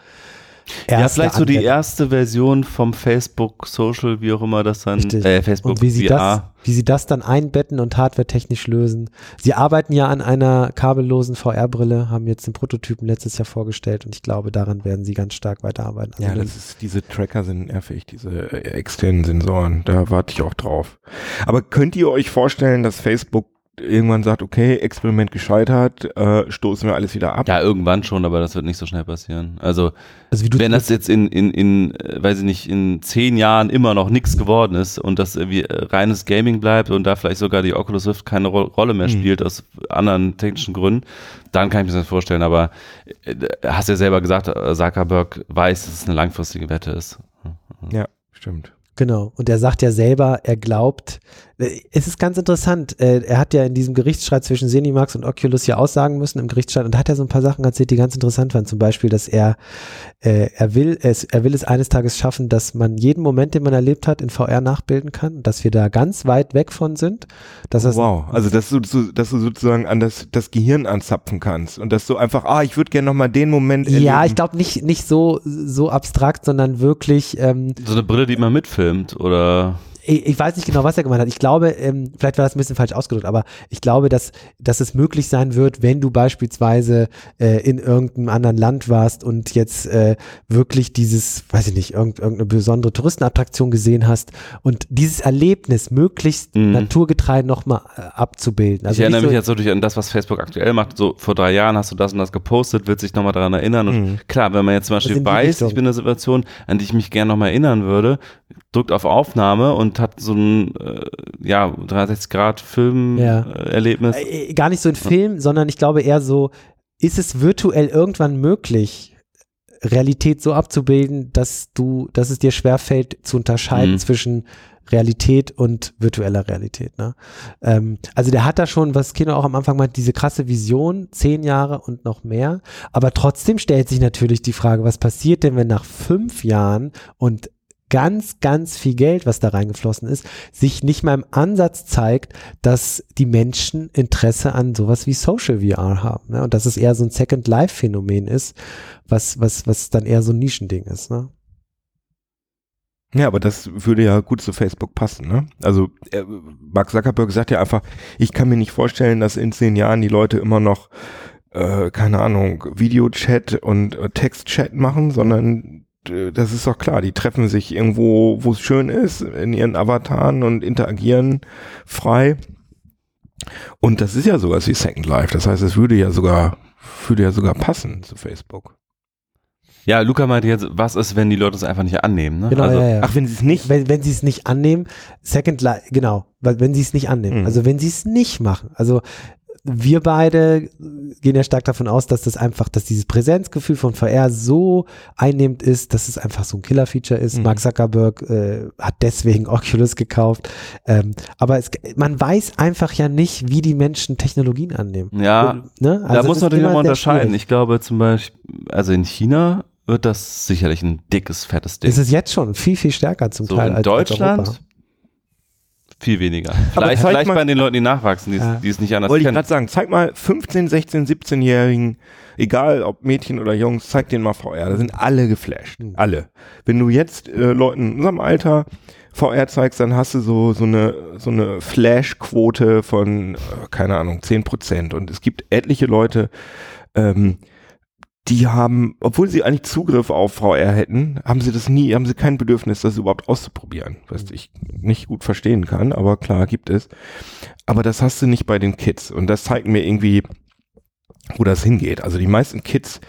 Ja, vielleicht so die Anwendung. erste Version vom Facebook Social, wie auch immer das dann, Richtig. äh, Facebook Und wie sie, das, VR. wie sie das dann einbetten und hardwaretechnisch lösen. Sie arbeiten ja an einer kabellosen VR-Brille, haben jetzt den Prototypen letztes Jahr vorgestellt und ich glaube, daran werden sie ganz stark weiterarbeiten. Also Ja, das ist, diese Tracker sind nervig, diese äh, externen Sensoren, da warte ich auch drauf. Aber könnt ihr euch vorstellen, dass Facebook irgendwann sagt, okay, Experiment gescheitert, äh, stoßen wir alles wieder ab? Ja, irgendwann schon, aber das wird nicht so schnell passieren. Also, also wie du wenn das jetzt in, in, in, äh, weiß ich nicht, in zehn Jahren immer noch nichts geworden ist und das irgendwie äh, reines Gaming bleibt und da vielleicht sogar die Oculus Rift keine Ro Rolle mehr Mhm. spielt aus anderen technischen Gründen, dann kann ich mir das vorstellen. Aber äh, hast ja selber gesagt, äh, Zuckerberg weiß, dass es eine langfristige Wette ist. Ja, stimmt. Genau. Und er sagt ja selber, er glaubt, äh, es ist ganz interessant, äh, er hat ja in diesem Gerichtsstreit zwischen Zenimax und Oculus ja aussagen müssen im Gerichtsstreit und hat er so ein paar Sachen erzählt, die ganz interessant waren. Zum Beispiel, dass er, äh, er will es, er will es eines Tages schaffen, dass man jeden Moment, den man erlebt hat, in VR nachbilden kann, dass wir da ganz weit weg von sind. Dass das Wow, also dass du, so- dass du sozusagen an das, das Gehirn anzapfen kannst und dass du einfach, ah, ich würde gerne nochmal den Moment ja, erleben. ich glaube nicht, nicht so, so abstrakt, sondern wirklich, ähm, So eine Brille, die man mitfilmt oder ich, weiß nicht genau, was er gemeint hat. Ich glaube, ähm, vielleicht war das ein bisschen falsch ausgedrückt, aber ich glaube, dass, dass es möglich sein wird, wenn du beispielsweise äh, in irgendeinem anderen Land warst und jetzt äh, wirklich dieses, weiß ich nicht, irgend, irgendeine besondere Touristenattraktion gesehen hast und dieses Erlebnis möglichst Mhm. naturgetreu nochmal äh, abzubilden. Also ich erinnere nicht mich so, jetzt natürlich an das, was Facebook aktuell macht. So vor drei Jahren hast du das und das gepostet, wird sich nochmal daran erinnern. Und Mhm. klar, wenn man jetzt zum Beispiel weiß, Richtung. ich bin in einer Situation, an die ich mich gerne nochmal erinnern würde, drückt auf Aufnahme und hat so ein äh, ja, 360 Grad Ja. Film-Erlebnis. äh, gar nicht so in Film, sondern ich glaube eher so, ist es virtuell irgendwann möglich, Realität so abzubilden, dass du, dass es dir schwerfällt zu unterscheiden Mhm. zwischen Realität und virtueller Realität. Ne? Ähm, also der hat da schon, was Kino auch am Anfang meint, diese krasse Vision, zehn Jahre und noch mehr. Aber trotzdem stellt sich natürlich die Frage, was passiert denn, wenn nach fünf Jahren und ganz, ganz viel Geld, was da reingeflossen ist, sich nicht mal im Ansatz zeigt, dass die Menschen Interesse an sowas wie Social VR haben. Ne? Und dass es eher so ein Second Life Phänomen ist, was, was, was dann eher so ein Nischending ist. Ne? Ja, aber das würde ja gut zu Facebook passen, ne? Also äh, Mark Zuckerberg sagt ja einfach, ich kann mir nicht vorstellen, dass in zehn Jahren die Leute immer noch, äh, keine Ahnung, Videochat und äh, Textchat machen, sondern das ist doch klar, die treffen sich irgendwo, wo es schön ist, in ihren Avataren und interagieren frei. Und das ist ja sowas wie Second Life. Das heißt, es würde ja sogar, würde ja sogar passen zu Facebook. Ja, Luca meinte jetzt, was ist, wenn die Leute es einfach nicht annehmen? Ne? Genau, also, ja, ja. Ach, wenn sie es nicht wenn, wenn sie es nicht annehmen, Second Life, genau, weil wenn sie es nicht annehmen, Mhm. also wenn sie es nicht machen, also wir beide gehen ja stark davon aus, dass das einfach, dass dieses Präsenzgefühl von VR so einnehmend ist, dass es einfach so ein Killer-Feature ist. Mhm. Mark Zuckerberg äh, hat deswegen Oculus gekauft. Ähm, aber es, man weiß einfach ja nicht, wie die Menschen Technologien annehmen. Ja, ne? da Also muss es man natürlich immer unterscheiden. schwierig. Ich glaube zum Beispiel, also in China wird das sicherlich ein dickes, fettes Ding. Es ist jetzt schon viel, viel stärker zum so Teil in als, als Deutschland Europa. Viel weniger. Vielleicht, zeig vielleicht mal- bei den Leuten, die nachwachsen, die, Ja. die es nicht anders Wollte ich kennen. gerade sagen, zeig mal 15, 16, 17-Jährigen, egal ob Mädchen oder Jungs, zeig denen mal VR. Da sind alle geflasht. Mhm. Alle. Wenn du jetzt äh, Leuten in unserem Alter VR zeigst, dann hast du so, so eine, so eine Flash-Quote von, äh, keine Ahnung, 10 Prozent. Und es gibt etliche Leute, ähm, die haben, obwohl sie eigentlich Zugriff auf VR hätten, haben sie das nie, haben sie kein Bedürfnis, das überhaupt auszuprobieren, was ich nicht gut verstehen kann, aber klar gibt es. Aber das hast du nicht bei den Kids und das zeigt mir irgendwie, wo das hingeht. Also die meisten Kids,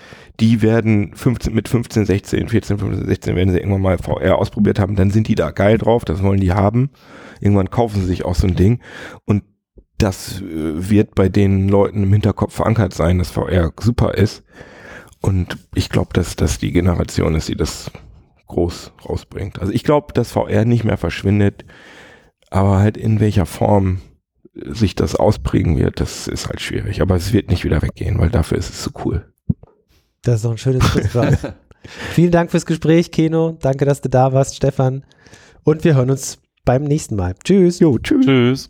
die werden 15, mit 15, 16, 14, 15, 16 werden sie irgendwann mal VR ausprobiert haben, dann sind die da geil drauf, das wollen die haben. Irgendwann kaufen sie sich auch so ein Ding und das äh, wird bei den Leuten im Hinterkopf verankert sein, dass VR super ist. Und ich glaube, dass das die Generation ist, die das groß rausbringt. Also ich glaube, dass VR nicht mehr verschwindet, aber halt in welcher Form sich das ausprägen wird, das ist halt schwierig. Aber es wird nicht wieder weggehen, weil dafür ist es so cool. Das ist doch ein schönes Schlusswort. Vielen Dank fürs Gespräch, Keno. Danke, dass du da warst, Stefan. Und wir hören uns beim nächsten Mal. Tschüss. Jo, tschüss. Tschüss.